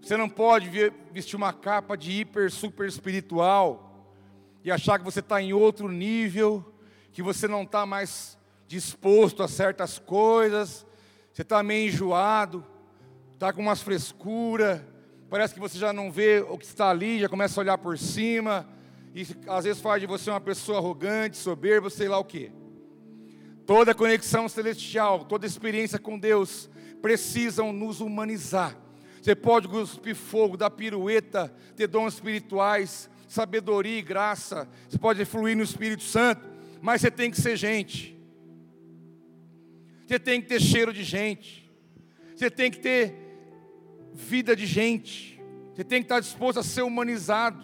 Você não pode vestir uma capa de hiper, super espiritual e achar que você está em outro nível, que você não está mais disposto a certas coisas, você está meio enjoado, está com umas frescuras, parece que você já não vê o que está ali, já começa a olhar por cima, e às vezes faz de você uma pessoa arrogante, soberba, sei lá o que. Toda conexão celestial, toda experiência com Deus precisam nos humanizar. Você pode cuspir fogo, dar pirueta, ter dons espirituais, sabedoria e graça. Você pode fluir no Espírito Santo, mas você tem que ser gente. Você tem que ter cheiro de gente. Você tem que ter vida de gente. Você tem que estar disposto a ser humanizado.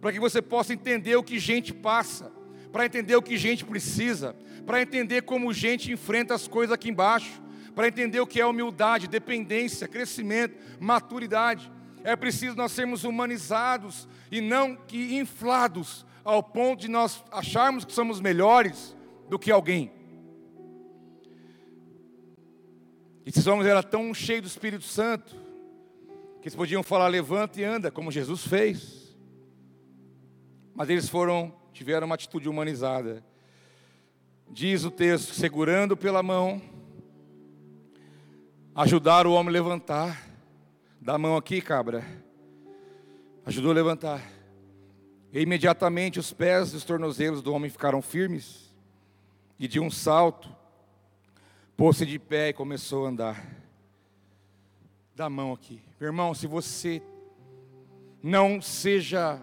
Para que você possa entender o que gente passa. Para entender o que gente precisa. Para entender como gente enfrenta as coisas aqui embaixo. Para entender o que é humildade, dependência, crescimento, maturidade. É preciso nós sermos humanizados e não que inflados ao ponto de nós acharmos que somos melhores do que alguém. Esses homens eram tão cheios do Espírito Santo que eles podiam falar levanta e anda, como Jesus fez. Mas eles foram, tiveram uma atitude humanizada. Diz o texto, segurando pela mão, ajudar o homem a levantar. Dá a mão aqui, cabra. Ajudou a levantar. E imediatamente os pés e os tornozelos do homem ficaram firmes. E de um salto, pôs-se de pé e começou a andar. Dá a mão aqui. Meu irmão, se você não seja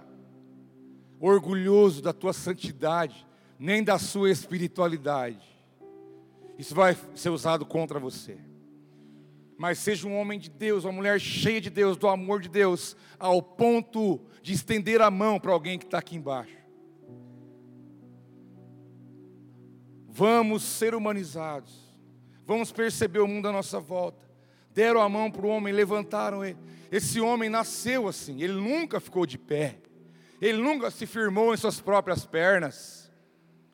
orgulhoso da tua santidade, nem da sua espiritualidade, isso vai ser usado contra você. Mas seja um homem de Deus, uma mulher cheia de Deus, do amor de Deus, ao ponto de estender a mão para alguém que está aqui embaixo. Vamos ser humanizados. Vamos perceber o mundo à nossa volta. Deram a mão para o homem, levantaram ele. Esse homem nasceu assim, ele nunca ficou de pé. Ele nunca se firmou em suas próprias pernas.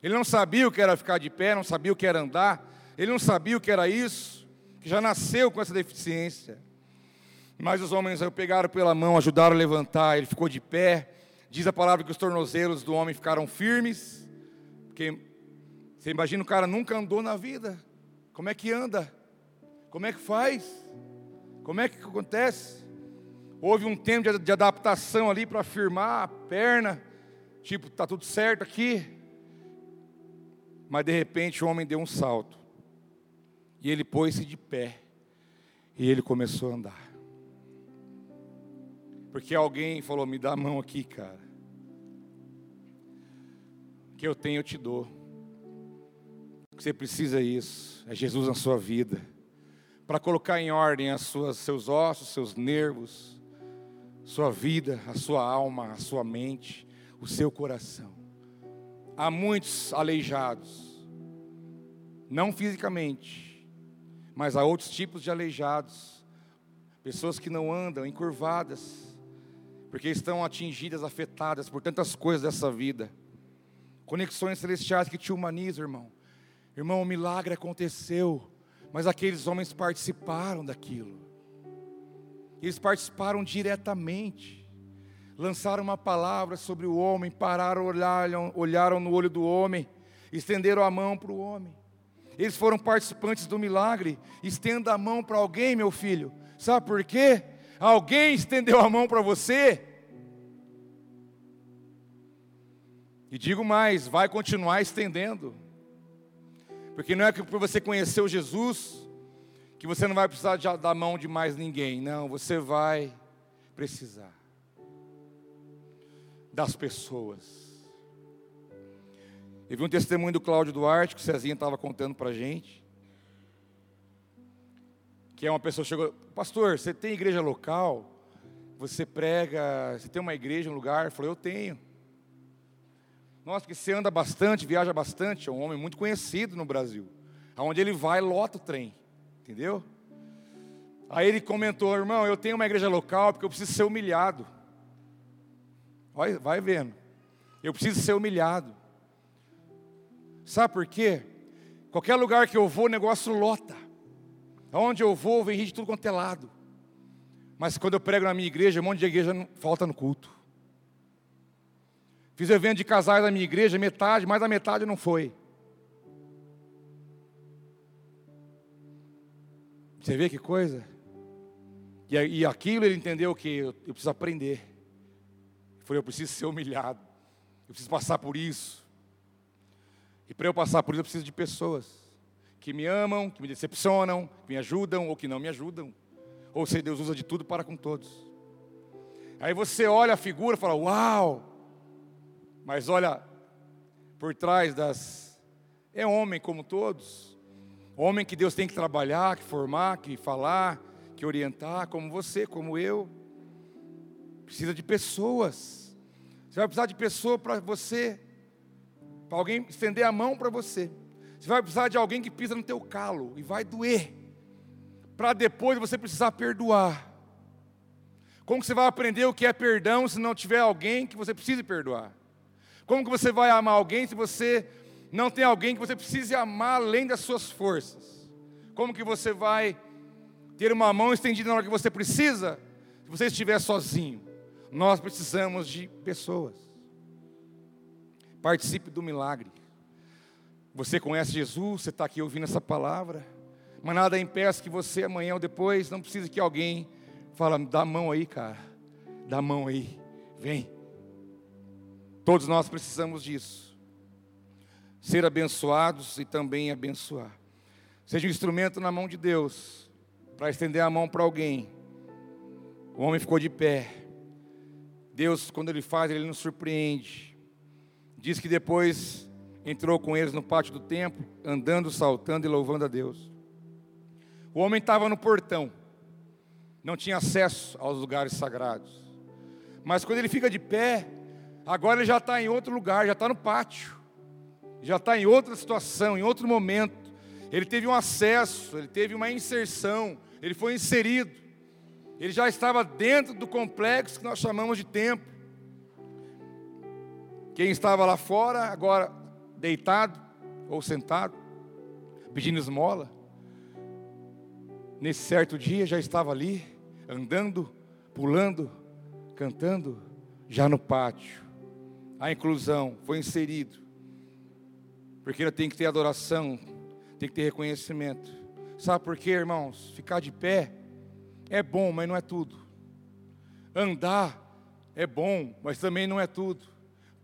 Ele não sabia o que era ficar de pé, não sabia o que era andar. Ele não sabia o que era isso, que já nasceu com essa deficiência. Mas os homens o pegaram pela mão, ajudaram a levantar, ele ficou de pé. Diz a palavra que os tornozelos do homem ficaram firmes. Porque você imagina o cara nunca andou na vida. Como é que anda? Como é que faz? Como é que acontece? Houve um tempo de, de adaptação ali para firmar a perna, tipo, tá tudo certo aqui. Mas de repente o homem deu um salto. E ele pôs-se de pé. E ele começou a andar. Porque alguém falou: "Me dá a mão aqui, cara. Que eu tenho eu te dou." Você precisa isso, é Jesus na sua vida, para colocar em ordem as suas, seus ossos, seus nervos, sua vida, a sua alma, a sua mente, o seu coração. Há muitos aleijados, não fisicamente, mas há outros tipos de aleijados, pessoas que não andam encurvadas, porque estão atingidas, afetadas por tantas coisas dessa vida. Conexões celestiais que te humanizam, irmão. Irmão, o milagre aconteceu, mas aqueles homens participaram daquilo. Eles participaram diretamente. Lançaram uma palavra sobre o homem, pararam, olharam, olharam no olho do homem, estenderam a mão para o homem. Eles foram participantes do milagre. Estenda a mão para alguém, meu filho. Sabe por quê? Alguém estendeu a mão para você. E digo mais, vai continuar estendendo. Porque não é que por você conhecer o Jesus, que você não vai precisar da mão de mais ninguém. Não, você vai precisar das pessoas. Eu vi um testemunho do Cláudio Duarte, que o Cezinha estava contando para a gente. Que é uma pessoa chegou, pastor, você tem igreja local? Você prega, você tem uma igreja, um lugar? Eu falei, eu tenho. Nossa, porque você anda bastante, viaja bastante, é um homem muito conhecido no Brasil. Aonde ele vai, lota o trem. Entendeu? Aí ele comentou, irmão, eu tenho uma igreja local porque eu preciso ser humilhado. Vai, vai vendo. Eu preciso ser humilhado. Sabe por quê? Qualquer lugar que eu vou, o negócio lota. Aonde eu vou, vem gente de tudo quanto é lado. Mas quando eu prego na minha igreja, um monte de igreja falta no culto. Fiz evento de casais na minha igreja, metade, mais da metade não foi. Você vê que coisa? E, e aquilo ele entendeu que eu, eu preciso aprender. Falou, eu preciso ser humilhado. Eu preciso passar por isso. E para eu passar por isso, eu preciso de pessoas que me amam, que me decepcionam, que me ajudam ou que não me ajudam. Ou seja, Deus usa de tudo para com todos. Aí você olha a figura e fala: Uau! Mas olha, por trás das. É homem como todos. Homem que Deus tem que trabalhar, que formar, que falar, que orientar, como você, como eu. Precisa de pessoas. Você vai precisar de pessoa para você, para alguém estender a mão para você. Você vai precisar de alguém que pisa no teu calo e vai doer para depois você precisar perdoar. Como que você vai aprender o que é perdão se não tiver alguém que você precise perdoar? Como que você vai amar alguém se você não tem alguém que você precise amar além das suas forças? Como que você vai ter uma mão estendida na hora que você precisa se você estiver sozinho? Nós precisamos de pessoas. Participe do milagre. Você conhece Jesus, você está aqui ouvindo essa palavra mas nada impeça que você amanhã ou depois não precise que alguém fala, dá a mão aí, cara. Dá a mão aí. Vem. Todos nós precisamos disso. Ser abençoados e também abençoar. Seja um instrumento na mão de Deus para estender a mão para alguém. O homem ficou de pé. Deus, quando ele faz, ele nos surpreende. Diz que depois entrou com eles no pátio do templo, andando, saltando e louvando a Deus. O homem estava no portão, não tinha acesso aos lugares sagrados. Mas quando ele fica de pé, agora ele já está em outro lugar, já está no pátio, já está em outra situação, em outro momento. Ele teve um acesso, ele teve uma inserção, ele foi inserido. Ele já estava dentro do complexo que nós chamamos de templo. Quem estava lá fora, agora deitado ou sentado, pedindo esmola, nesse certo dia já estava ali, andando, pulando, cantando, já no pátio. A inclusão foi inserido. Porque ela tem que ter adoração, tem que ter reconhecimento. Sabe por quê, irmãos? Ficar de pé é bom, mas não é tudo. Andar é bom, mas também não é tudo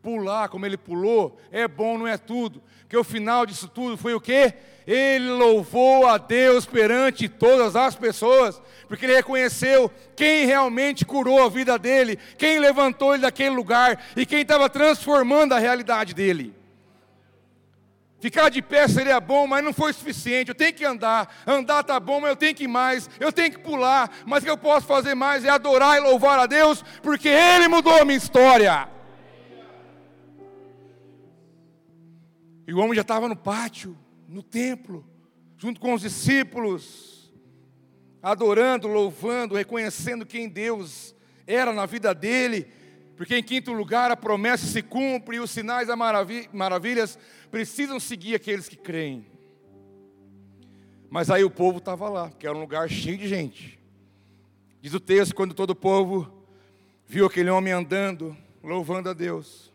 pular como ele pulou, é bom, não é tudo. Porque o final disso tudo foi o quê? Ele louvou a Deus perante todas as pessoas, porque ele reconheceu quem realmente curou a vida dele, quem levantou ele daquele lugar e quem estava transformando a realidade dele. Ficar de pé seria bom, mas não foi suficiente. Eu tenho que andar. Andar tá bom, mas eu tenho que ir mais. Eu tenho que pular, mas o que eu posso fazer mais é adorar e louvar a Deus, porque Ele mudou a minha história. E o homem já estava no pátio, no templo, junto com os discípulos, adorando, louvando, reconhecendo quem Deus era na vida dele, porque em quinto lugar a promessa se cumpre e os sinais da maravilhas precisam seguir aqueles que creem. Mas aí o povo estava lá, porque era um lugar cheio de gente. Diz o texto: quando todo o povo viu aquele homem andando, louvando a Deus,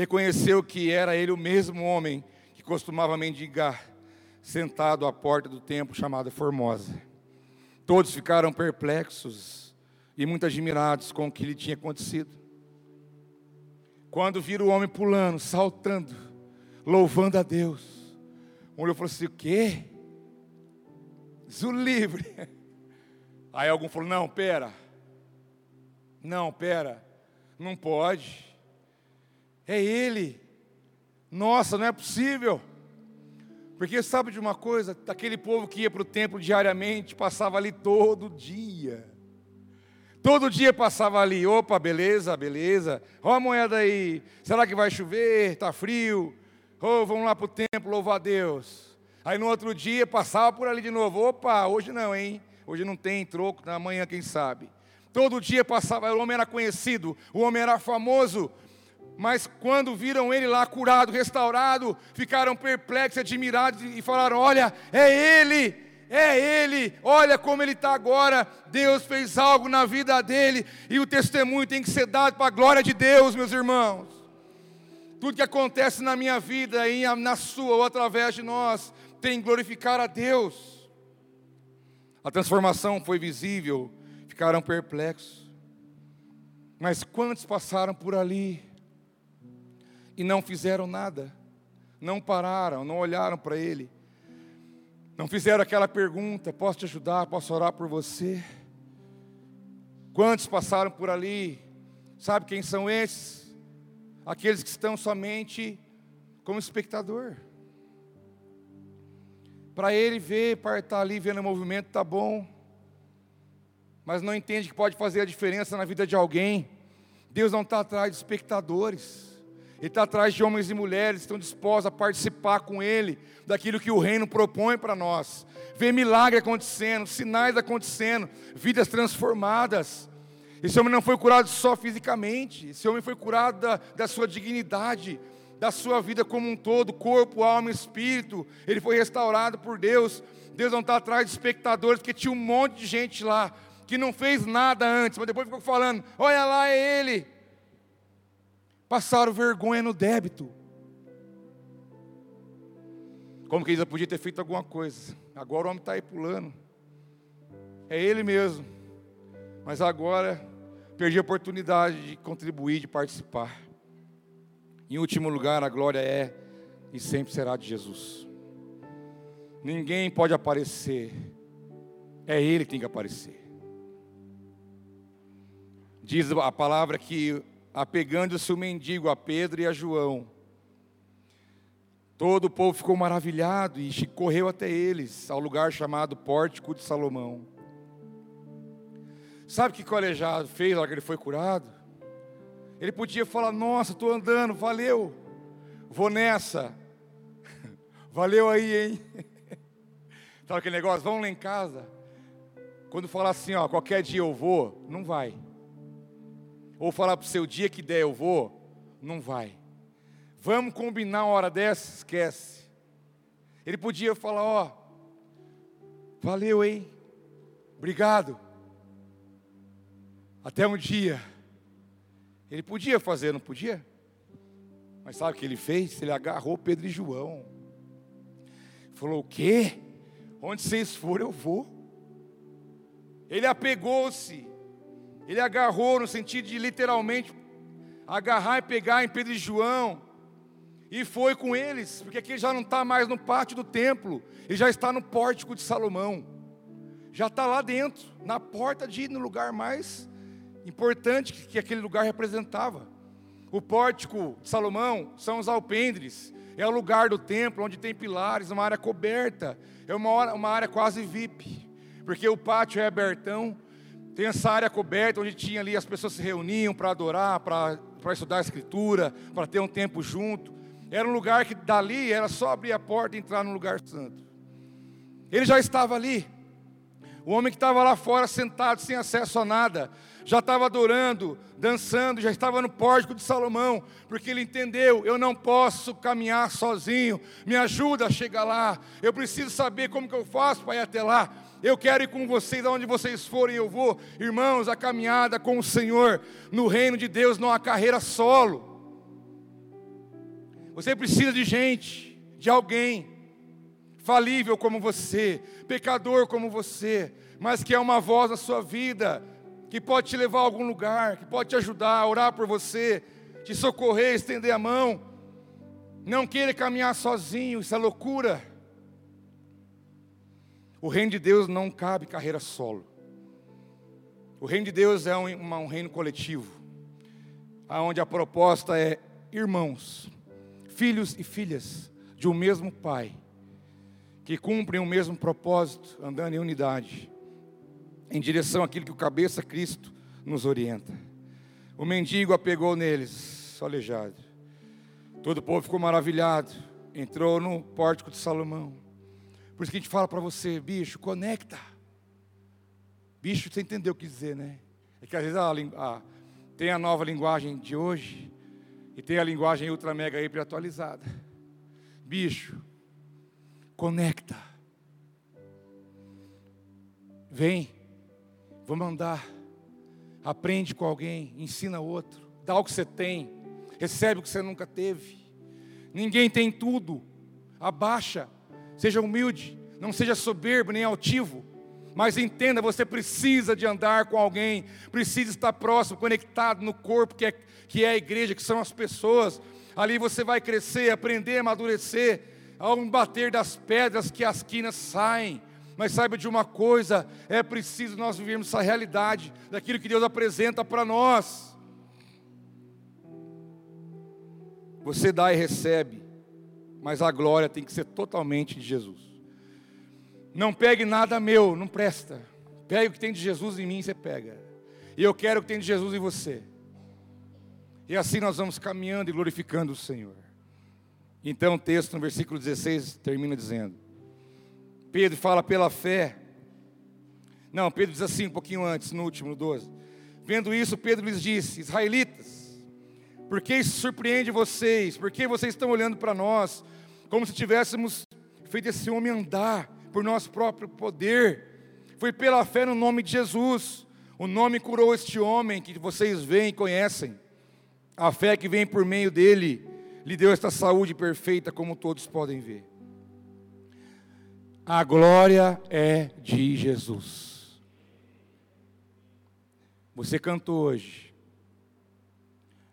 reconheceu que era ele o mesmo homem que costumava mendigar, sentado à porta do templo chamado Formosa. Todos ficaram perplexos e muito admirados com o que lhe tinha acontecido. Quando viram o homem pulando, saltando, louvando a Deus, um olhou e falou assim: O quê? Zu livre. Aí algum falou: Não, pera. Não, pera. Não pode. É ele. Nossa, não é possível. Porque sabe de uma coisa? Aquele povo que ia para o templo diariamente, passava ali todo dia. Todo dia passava ali, opa, beleza, beleza. Olha a moeda aí. Será que vai chover? Está frio. Oh, vamos lá para o templo louvar a Deus. Aí no outro dia passava por ali de novo. Opa, hoje não, hein? Hoje não tem troco, amanhã quem sabe. Todo dia passava, o homem era conhecido, o homem era famoso, mas quando viram ele lá curado, restaurado, ficaram perplexos, admirados e falaram: Olha, é ele, é ele, olha como ele está agora. Deus fez algo na vida dele e o testemunho tem que ser dado para a glória de Deus, meus irmãos. Tudo que acontece na minha vida, e na sua ou através de nós, tem que glorificar a Deus. A transformação foi visível, ficaram perplexos. Mas quantos passaram por ali? E não fizeram nada, não pararam, não olharam para ele, não fizeram aquela pergunta: posso te ajudar, posso orar por você? Quantos passaram por ali? Sabe quem são esses? Aqueles que estão somente como espectador. Para ele ver, para estar ali vendo o movimento, tá bom. Mas não entende que pode fazer a diferença na vida de alguém. Deus não está atrás de espectadores. Ele está atrás de homens e mulheres que estão dispostos a participar com Ele daquilo que o reino propõe para nós. Ver milagre acontecendo, sinais acontecendo, vidas transformadas. Esse homem não foi curado só fisicamente, esse homem foi curado da, da sua dignidade, da sua vida como um todo, corpo, alma e espírito. Ele foi restaurado por Deus. Deus não está atrás de espectadores, porque tinha um monte de gente lá que não fez nada antes, mas depois ficou falando: olha lá, é Ele passaram vergonha no débito. Como que eles podia ter feito alguma coisa. Agora o homem está aí pulando. É ele mesmo. Mas agora perdi a oportunidade de contribuir, de participar. Em último lugar, a glória é e sempre será de Jesus. Ninguém pode aparecer. É Ele que tem que aparecer. Diz a palavra que apegando-se o mendigo a Pedro e a João. Todo o povo ficou maravilhado e correu até eles, ao lugar chamado Pórtico de Salomão. Sabe o que o aleijado fez na hora que ele foi curado? Ele podia falar: Nossa, estou andando, valeu, vou nessa, valeu aí, hein? Sabe aquele negócio? Vamos lá em casa. Quando falar assim, ó, qualquer dia eu vou, não vai ou falar para o seu dia que der eu vou, não vai. Vamos combinar uma hora dessa? Esquece. Ele podia falar: Ó, valeu, hein? Obrigado. Até um dia. Ele podia fazer, não podia? Mas sabe o que ele fez? Ele agarrou Pedro e João. Falou: O quê? Onde vocês forem, eu vou. Ele apegou-se ele agarrou no sentido de literalmente agarrar e pegar em Pedro e João. E foi com eles, porque aqui ele já não está mais no pátio do templo, ele já está no pórtico de Salomão. Já está lá dentro, na porta de ir no lugar mais importante que, que aquele lugar representava. O pórtico de Salomão são os alpendres, é o lugar do templo onde tem pilares, uma área coberta, é uma, hora, uma área quase VIP, porque o pátio é abertão, tem essa área coberta onde tinha ali as pessoas se reuniam para adorar, para estudar a escritura, para ter um tempo junto. Era um lugar que dali era só abrir a porta e entrar no lugar santo. Ele já estava ali. O homem que estava lá fora sentado sem acesso a nada, já estava adorando, dançando, já estava no pórtico de Salomão, porque ele entendeu: eu não posso caminhar sozinho, me ajuda a chegar lá, eu preciso saber como que eu faço para ir até lá. Eu quero ir com vocês aonde vocês forem, eu vou. Irmãos, a caminhada com o Senhor no reino de Deus não há carreira solo. Você precisa de gente, de alguém falível como você, pecador como você, mas que é uma voz na sua vida, que pode te levar a algum lugar, que pode te ajudar a orar por você, te socorrer, estender a mão. Não queira caminhar sozinho, isso é loucura. O reino de Deus não cabe carreira solo. O reino de Deus é um, um reino coletivo, onde a proposta é irmãos, filhos e filhas de um mesmo Pai, que cumprem o mesmo propósito, andando em unidade, em direção àquilo que o cabeça Cristo nos orienta. O mendigo apegou neles, solejado. Todo o povo ficou maravilhado, entrou no pórtico de Salomão. Por isso que a gente fala para você, bicho, conecta. Bicho, você entendeu o que dizer, né? É que às vezes a, a, tem a nova linguagem de hoje e tem a linguagem ultra mega hiper atualizada. Bicho, conecta. Vem, vamos andar. Aprende com alguém, ensina outro, dá o que você tem, recebe o que você nunca teve. Ninguém tem tudo. Abaixa Seja humilde, não seja soberbo nem altivo. Mas entenda, você precisa de andar com alguém, precisa estar próximo, conectado no corpo que é, que é a igreja, que são as pessoas. Ali você vai crescer, aprender, amadurecer, ao bater das pedras que as quinas saem. Mas saiba de uma coisa: é preciso nós vivermos essa realidade daquilo que Deus apresenta para nós. Você dá e recebe mas a glória tem que ser totalmente de Jesus. Não pegue nada meu, não presta. Pegue o que tem de Jesus em mim, você pega. E eu quero o que tem de Jesus em você. E assim nós vamos caminhando e glorificando o Senhor. Então o texto no versículo 16 termina dizendo: Pedro fala pela fé. Não, Pedro diz assim um pouquinho antes, no último, no 12. Vendo isso, Pedro lhes disse: Israelitas, por que isso surpreende vocês? Por que vocês estão olhando para nós como se tivéssemos feito esse homem andar por nosso próprio poder? Foi pela fé no nome de Jesus. O nome curou este homem que vocês veem e conhecem. A fé que vem por meio dele lhe deu esta saúde perfeita, como todos podem ver. A glória é de Jesus. Você cantou hoje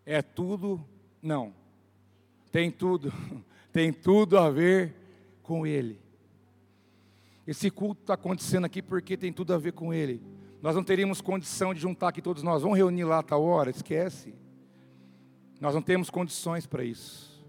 é tudo, não, tem tudo, tem tudo a ver com Ele. Esse culto está acontecendo aqui porque tem tudo a ver com Ele. Nós não teríamos condição de juntar aqui todos nós, vamos reunir lá a tal hora, esquece. Nós não temos condições para isso.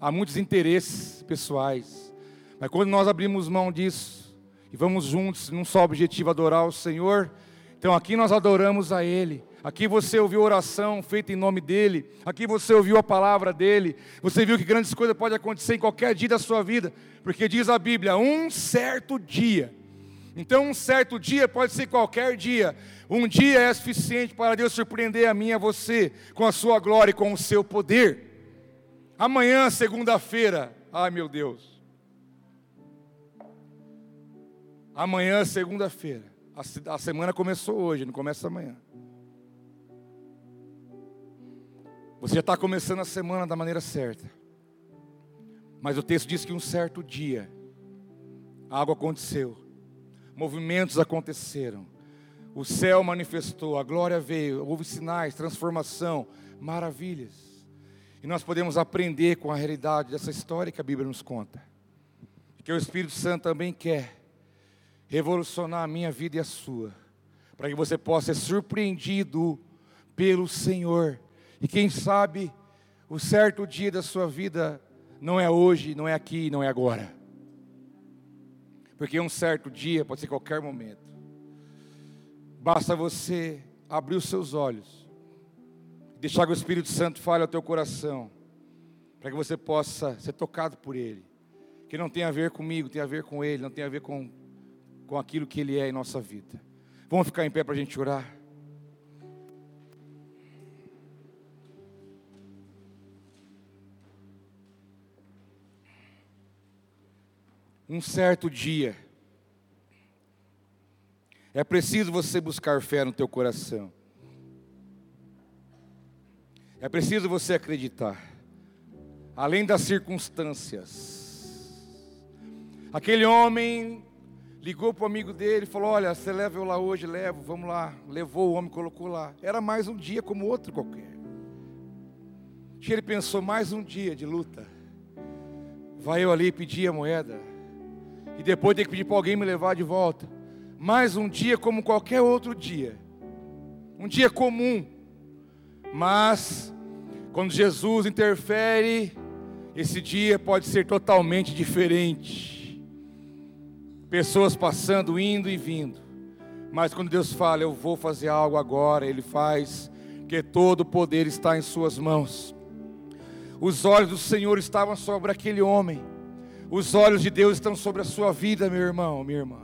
Há muitos interesses pessoais. Mas quando nós abrimos mão disso e vamos juntos num só objetivo adorar o Senhor, então aqui nós adoramos a Ele. Aqui você ouviu oração feita em nome dEle. Aqui você ouviu a palavra dEle. Você viu que grandes coisas podem acontecer em qualquer dia da sua vida. Porque diz a Bíblia, um certo dia. Então, um certo dia pode ser qualquer dia. Um dia é suficiente para Deus surpreender a mim e a você com a sua glória e com o seu poder. Amanhã, segunda-feira, ai meu Deus. Amanhã, segunda-feira. A semana começou hoje, não começa amanhã. Você já está começando a semana da maneira certa. Mas o texto diz que um certo dia, algo aconteceu, movimentos aconteceram, o céu manifestou, a glória veio, houve sinais, transformação, maravilhas. E nós podemos aprender com a realidade dessa história que a Bíblia nos conta. Que o Espírito Santo também quer revolucionar a minha vida e a sua, para que você possa ser surpreendido pelo Senhor e quem sabe o certo dia da sua vida não é hoje, não é aqui, não é agora. Porque um certo dia pode ser qualquer momento. Basta você abrir os seus olhos, deixar que o Espírito Santo fale ao teu coração, para que você possa ser tocado por Ele. Que não tem a ver comigo, tem a ver com Ele, não tem a ver com, com aquilo que Ele é em nossa vida. Vamos ficar em pé para a gente orar? Um certo dia. É preciso você buscar fé no teu coração. É preciso você acreditar. Além das circunstâncias. Aquele homem ligou para o amigo dele e falou: Olha, você leva eu lá hoje, levo, vamos lá. Levou o homem, colocou lá. Era mais um dia como outro qualquer. Ele pensou: mais um dia de luta. Vai eu ali pedir a moeda e depois ter que pedir para alguém me levar de volta. Mais um dia como qualquer outro dia, um dia comum, mas quando Jesus interfere, esse dia pode ser totalmente diferente. Pessoas passando, indo e vindo. Mas quando Deus fala, eu vou fazer algo agora, Ele faz, que todo o poder está em Suas mãos. Os olhos do Senhor estavam sobre aquele homem, os olhos de Deus estão sobre a sua vida, meu irmão, minha irmã.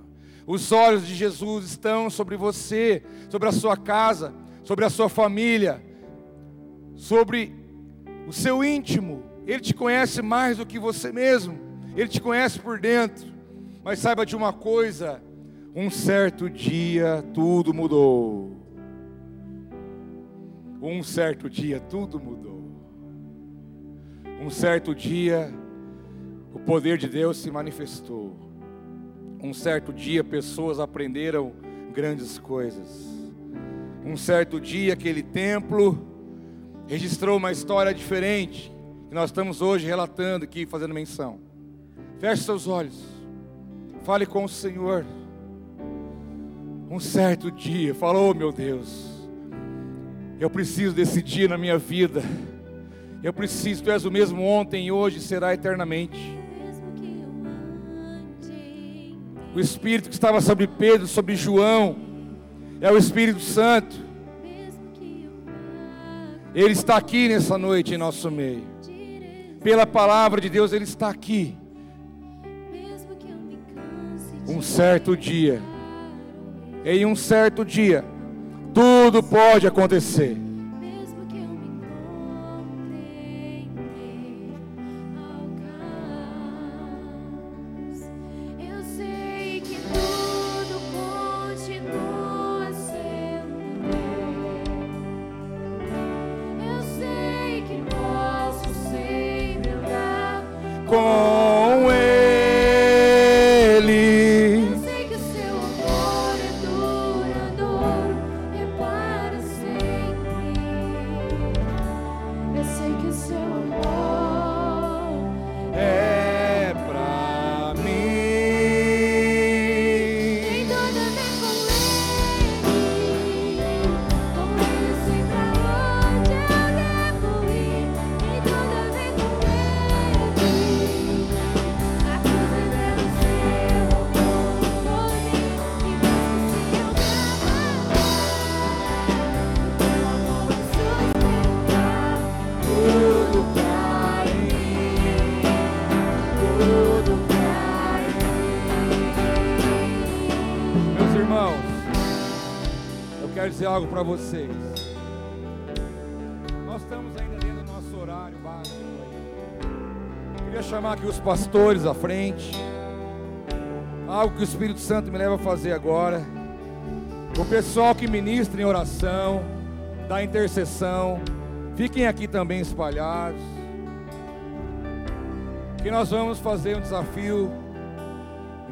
Os olhos de Jesus estão sobre você, sobre a sua casa, sobre a sua família, sobre o seu íntimo. Ele te conhece mais do que você mesmo, ele te conhece por dentro. Mas saiba de uma coisa: um certo dia tudo mudou. Um certo dia tudo mudou. Um certo dia o poder de Deus se manifestou. Um certo dia pessoas aprenderam grandes coisas. Um certo dia aquele templo registrou uma história diferente que nós estamos hoje relatando aqui, fazendo menção. Feche seus olhos. Fale com o Senhor um certo dia, falou: oh, meu Deus, eu preciso desse dia na minha vida. Eu preciso, tu és o mesmo ontem hoje será eternamente. O Espírito que estava sobre Pedro, sobre João, é o Espírito Santo. Ele está aqui nessa noite em nosso meio. Pela palavra de Deus, Ele está aqui. Um certo dia em um certo dia, tudo pode acontecer. Chamar aqui os pastores à frente. Algo que o Espírito Santo me leva a fazer agora. O pessoal que ministra em oração, da intercessão, fiquem aqui também espalhados. Que nós vamos fazer um desafio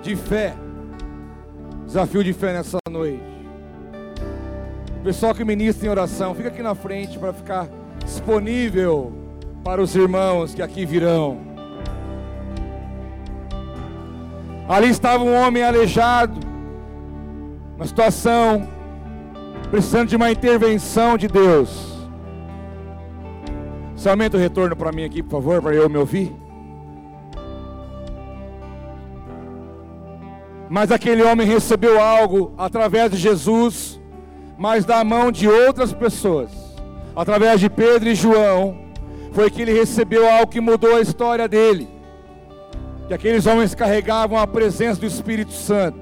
de fé. Desafio de fé nessa noite. Pessoal que ministra em oração, fica aqui na frente para ficar disponível para os irmãos que aqui virão. Ali estava um homem aleijado, uma situação precisando de uma intervenção de Deus. Você aumenta o retorno para mim aqui, por favor, para eu me ouvir. Mas aquele homem recebeu algo através de Jesus mas da mão de outras pessoas, através de Pedro e João, foi que ele recebeu algo que mudou a história dele. Que aqueles homens carregavam a presença do Espírito Santo.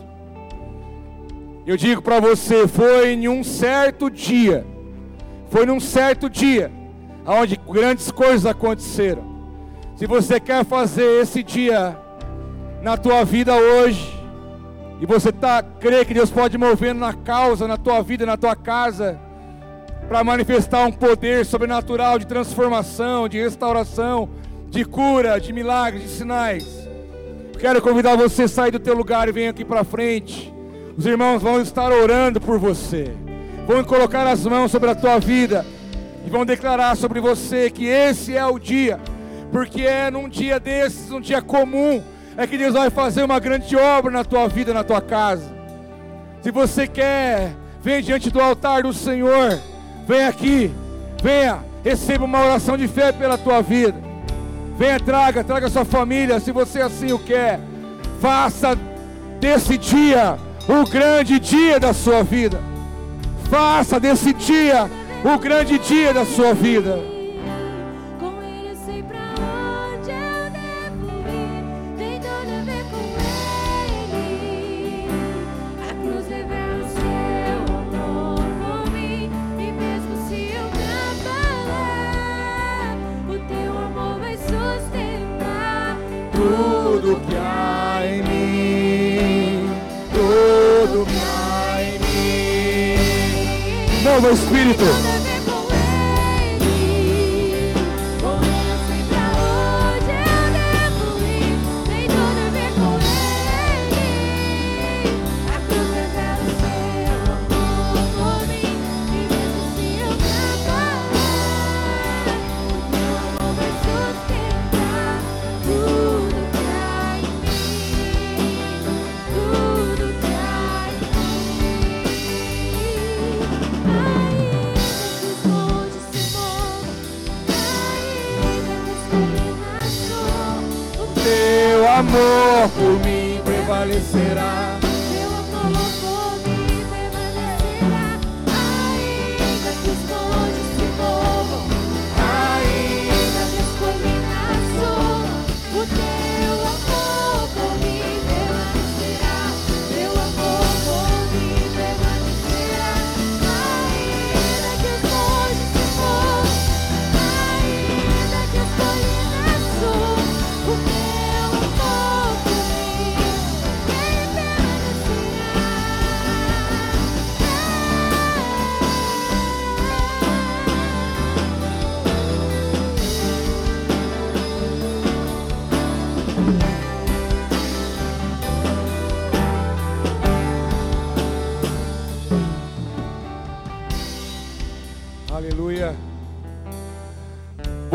Eu digo para você, foi em um certo dia, foi num certo dia, onde grandes coisas aconteceram. Se você quer fazer esse dia na tua vida hoje, e você tá crê que Deus pode mover na causa, na tua vida, na tua casa, para manifestar um poder sobrenatural de transformação, de restauração, de cura, de milagres, de sinais. Quero convidar você a sair do teu lugar e venha aqui para frente. Os irmãos vão estar orando por você. Vão colocar as mãos sobre a tua vida e vão declarar sobre você que esse é o dia, porque é num dia desses, um dia comum, é que Deus vai fazer uma grande obra na tua vida, na tua casa. Se você quer, vem diante do altar do Senhor. Vem aqui, venha, receba uma oração de fé pela tua vida. Venha, traga, traga sua família, se você assim o quer. Faça desse dia o grande dia da sua vida. Faça desse dia o grande dia da sua vida. Novo Espírito.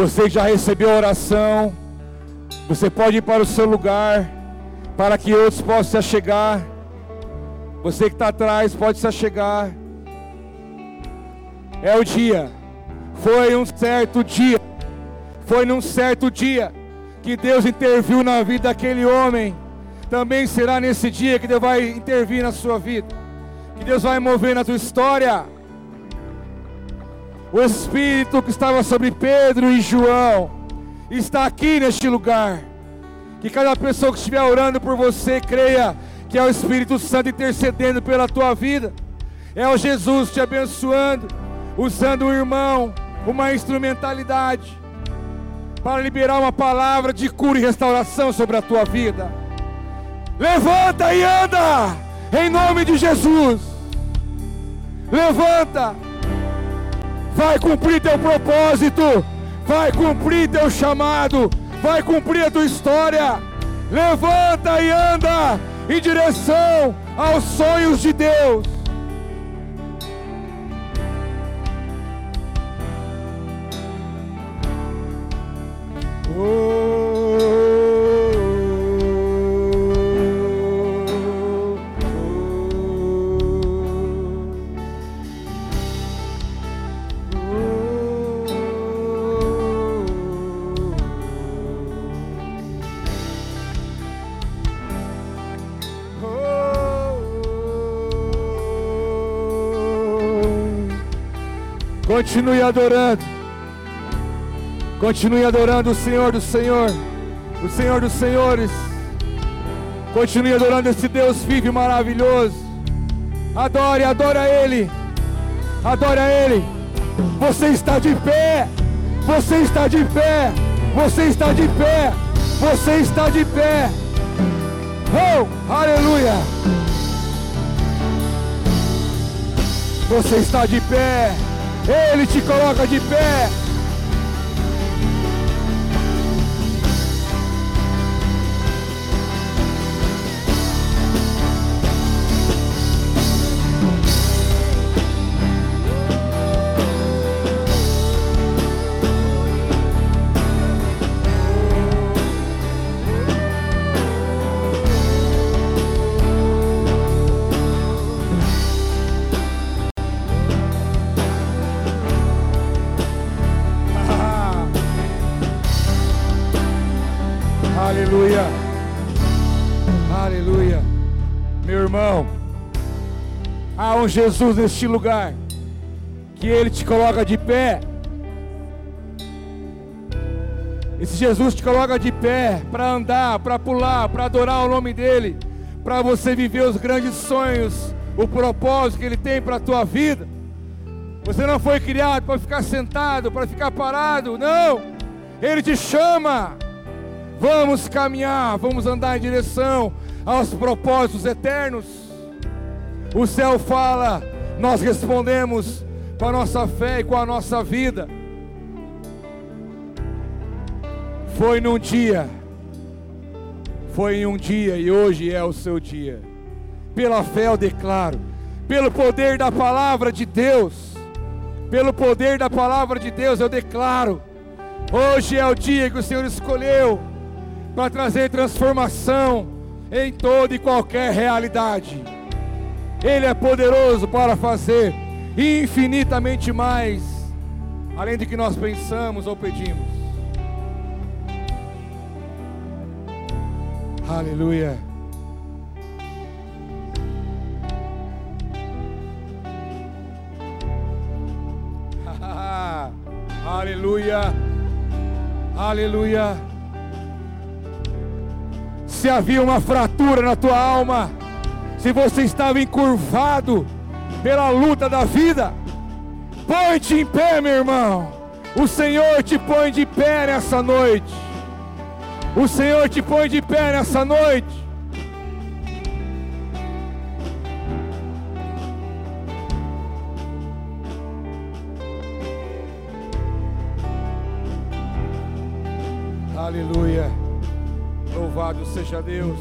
Você já recebeu a oração. Você pode ir para o seu lugar. Para que outros possam se chegar. Você que está atrás pode se chegar. É o dia. Foi um certo dia. Foi num certo dia que Deus interviu na vida daquele homem. Também será nesse dia que Deus vai intervir na sua vida. Que Deus vai mover na tua história. O Espírito que estava sobre Pedro e João está aqui neste lugar. Que cada pessoa que estiver orando por você creia que é o Espírito Santo intercedendo pela tua vida. É o Jesus te abençoando, usando o irmão, uma instrumentalidade para liberar uma palavra de cura e restauração sobre a tua vida. Levanta e anda, em nome de Jesus. Levanta vai cumprir teu propósito, vai cumprir teu chamado, vai cumprir a tua história. Levanta e anda em direção aos sonhos de Deus. Oh. Continue adorando. Continue adorando o Senhor do Senhor, o Senhor dos Senhores. Continue adorando esse Deus vivo e maravilhoso. Adore, adore a Ele. Adore a Ele. Você está de pé. Você está de pé. Você está de pé. Você está de pé. Oh, aleluia. Você está de pé. Ele te coloca de pé. Irmão, há um Jesus neste lugar, que Ele te coloca de pé. Esse Jesus te coloca de pé para andar, para pular, para adorar o nome dEle, para você viver os grandes sonhos, o propósito que Ele tem para a tua vida. Você não foi criado para ficar sentado, para ficar parado, não. Ele te chama. Vamos caminhar, vamos andar em direção aos propósitos eternos. O céu fala, nós respondemos com a nossa fé e com a nossa vida. Foi num dia, foi em um dia e hoje é o seu dia. Pela fé eu declaro, pelo poder da palavra de Deus, pelo poder da palavra de Deus eu declaro. Hoje é o dia que o Senhor escolheu para trazer transformação em toda e qualquer realidade. Ele é poderoso para fazer infinitamente mais, além do que nós pensamos ou pedimos. Aleluia. Aleluia. Aleluia. Se havia uma fratura na tua alma, se você estava encurvado pela luta da vida, põe-te em pé, meu irmão. O Senhor te põe de pé nessa noite. O Senhor te põe de pé nessa noite. Aleluia. Louvado seja Deus.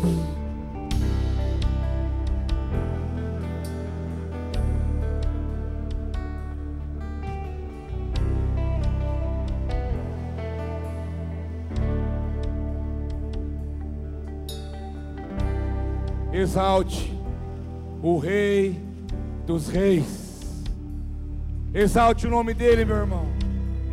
Exalte o Rei dos Reis. Exalte o nome dele, meu irmão.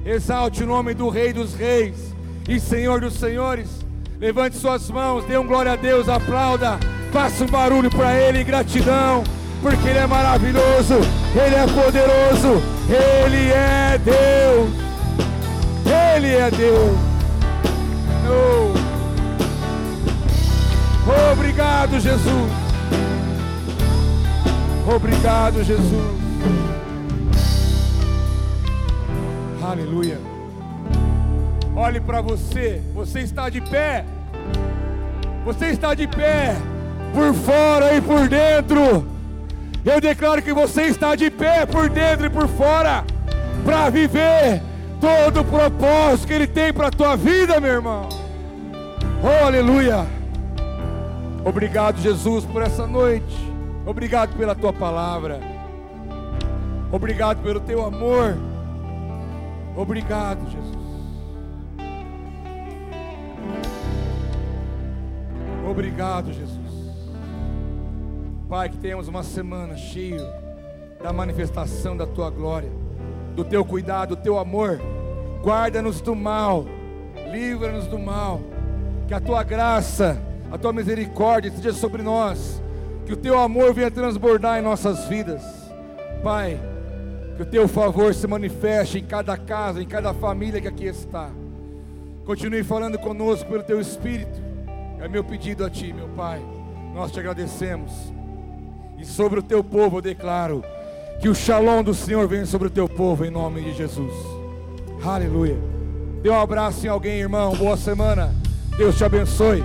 Exalte o nome do Rei dos Reis e Senhor dos Senhores. Levante suas mãos, dê um glória a Deus, aplauda, faça um barulho para Ele, gratidão, porque Ele é maravilhoso, Ele é poderoso, Ele é Deus, Ele é Deus. Oh. Obrigado, Jesus. Obrigado, Jesus. Aleluia. Olhe para você, você está de pé. Você está de pé, por fora e por dentro. Eu declaro que você está de pé por dentro e por fora, para viver todo o propósito que Ele tem para a tua vida, meu irmão. Oh, aleluia. Obrigado, Jesus, por essa noite. Obrigado pela tua palavra. Obrigado pelo teu amor. Obrigado, Jesus. Obrigado, Jesus. Pai, que tenhamos uma semana cheia da manifestação da tua glória, do teu cuidado, do teu amor. Guarda-nos do mal, livra-nos do mal. Que a tua graça a tua misericórdia esteja sobre nós, que o teu amor venha transbordar em nossas vidas, Pai. Que o teu favor se manifeste em cada casa, em cada família que aqui está. Continue falando conosco pelo teu Espírito. É meu pedido a Ti, meu Pai. Nós te agradecemos. E sobre o teu povo eu declaro que o shalom do Senhor venha sobre o teu povo em nome de Jesus. Aleluia. Dê um abraço em alguém, irmão. Boa semana. Deus te abençoe.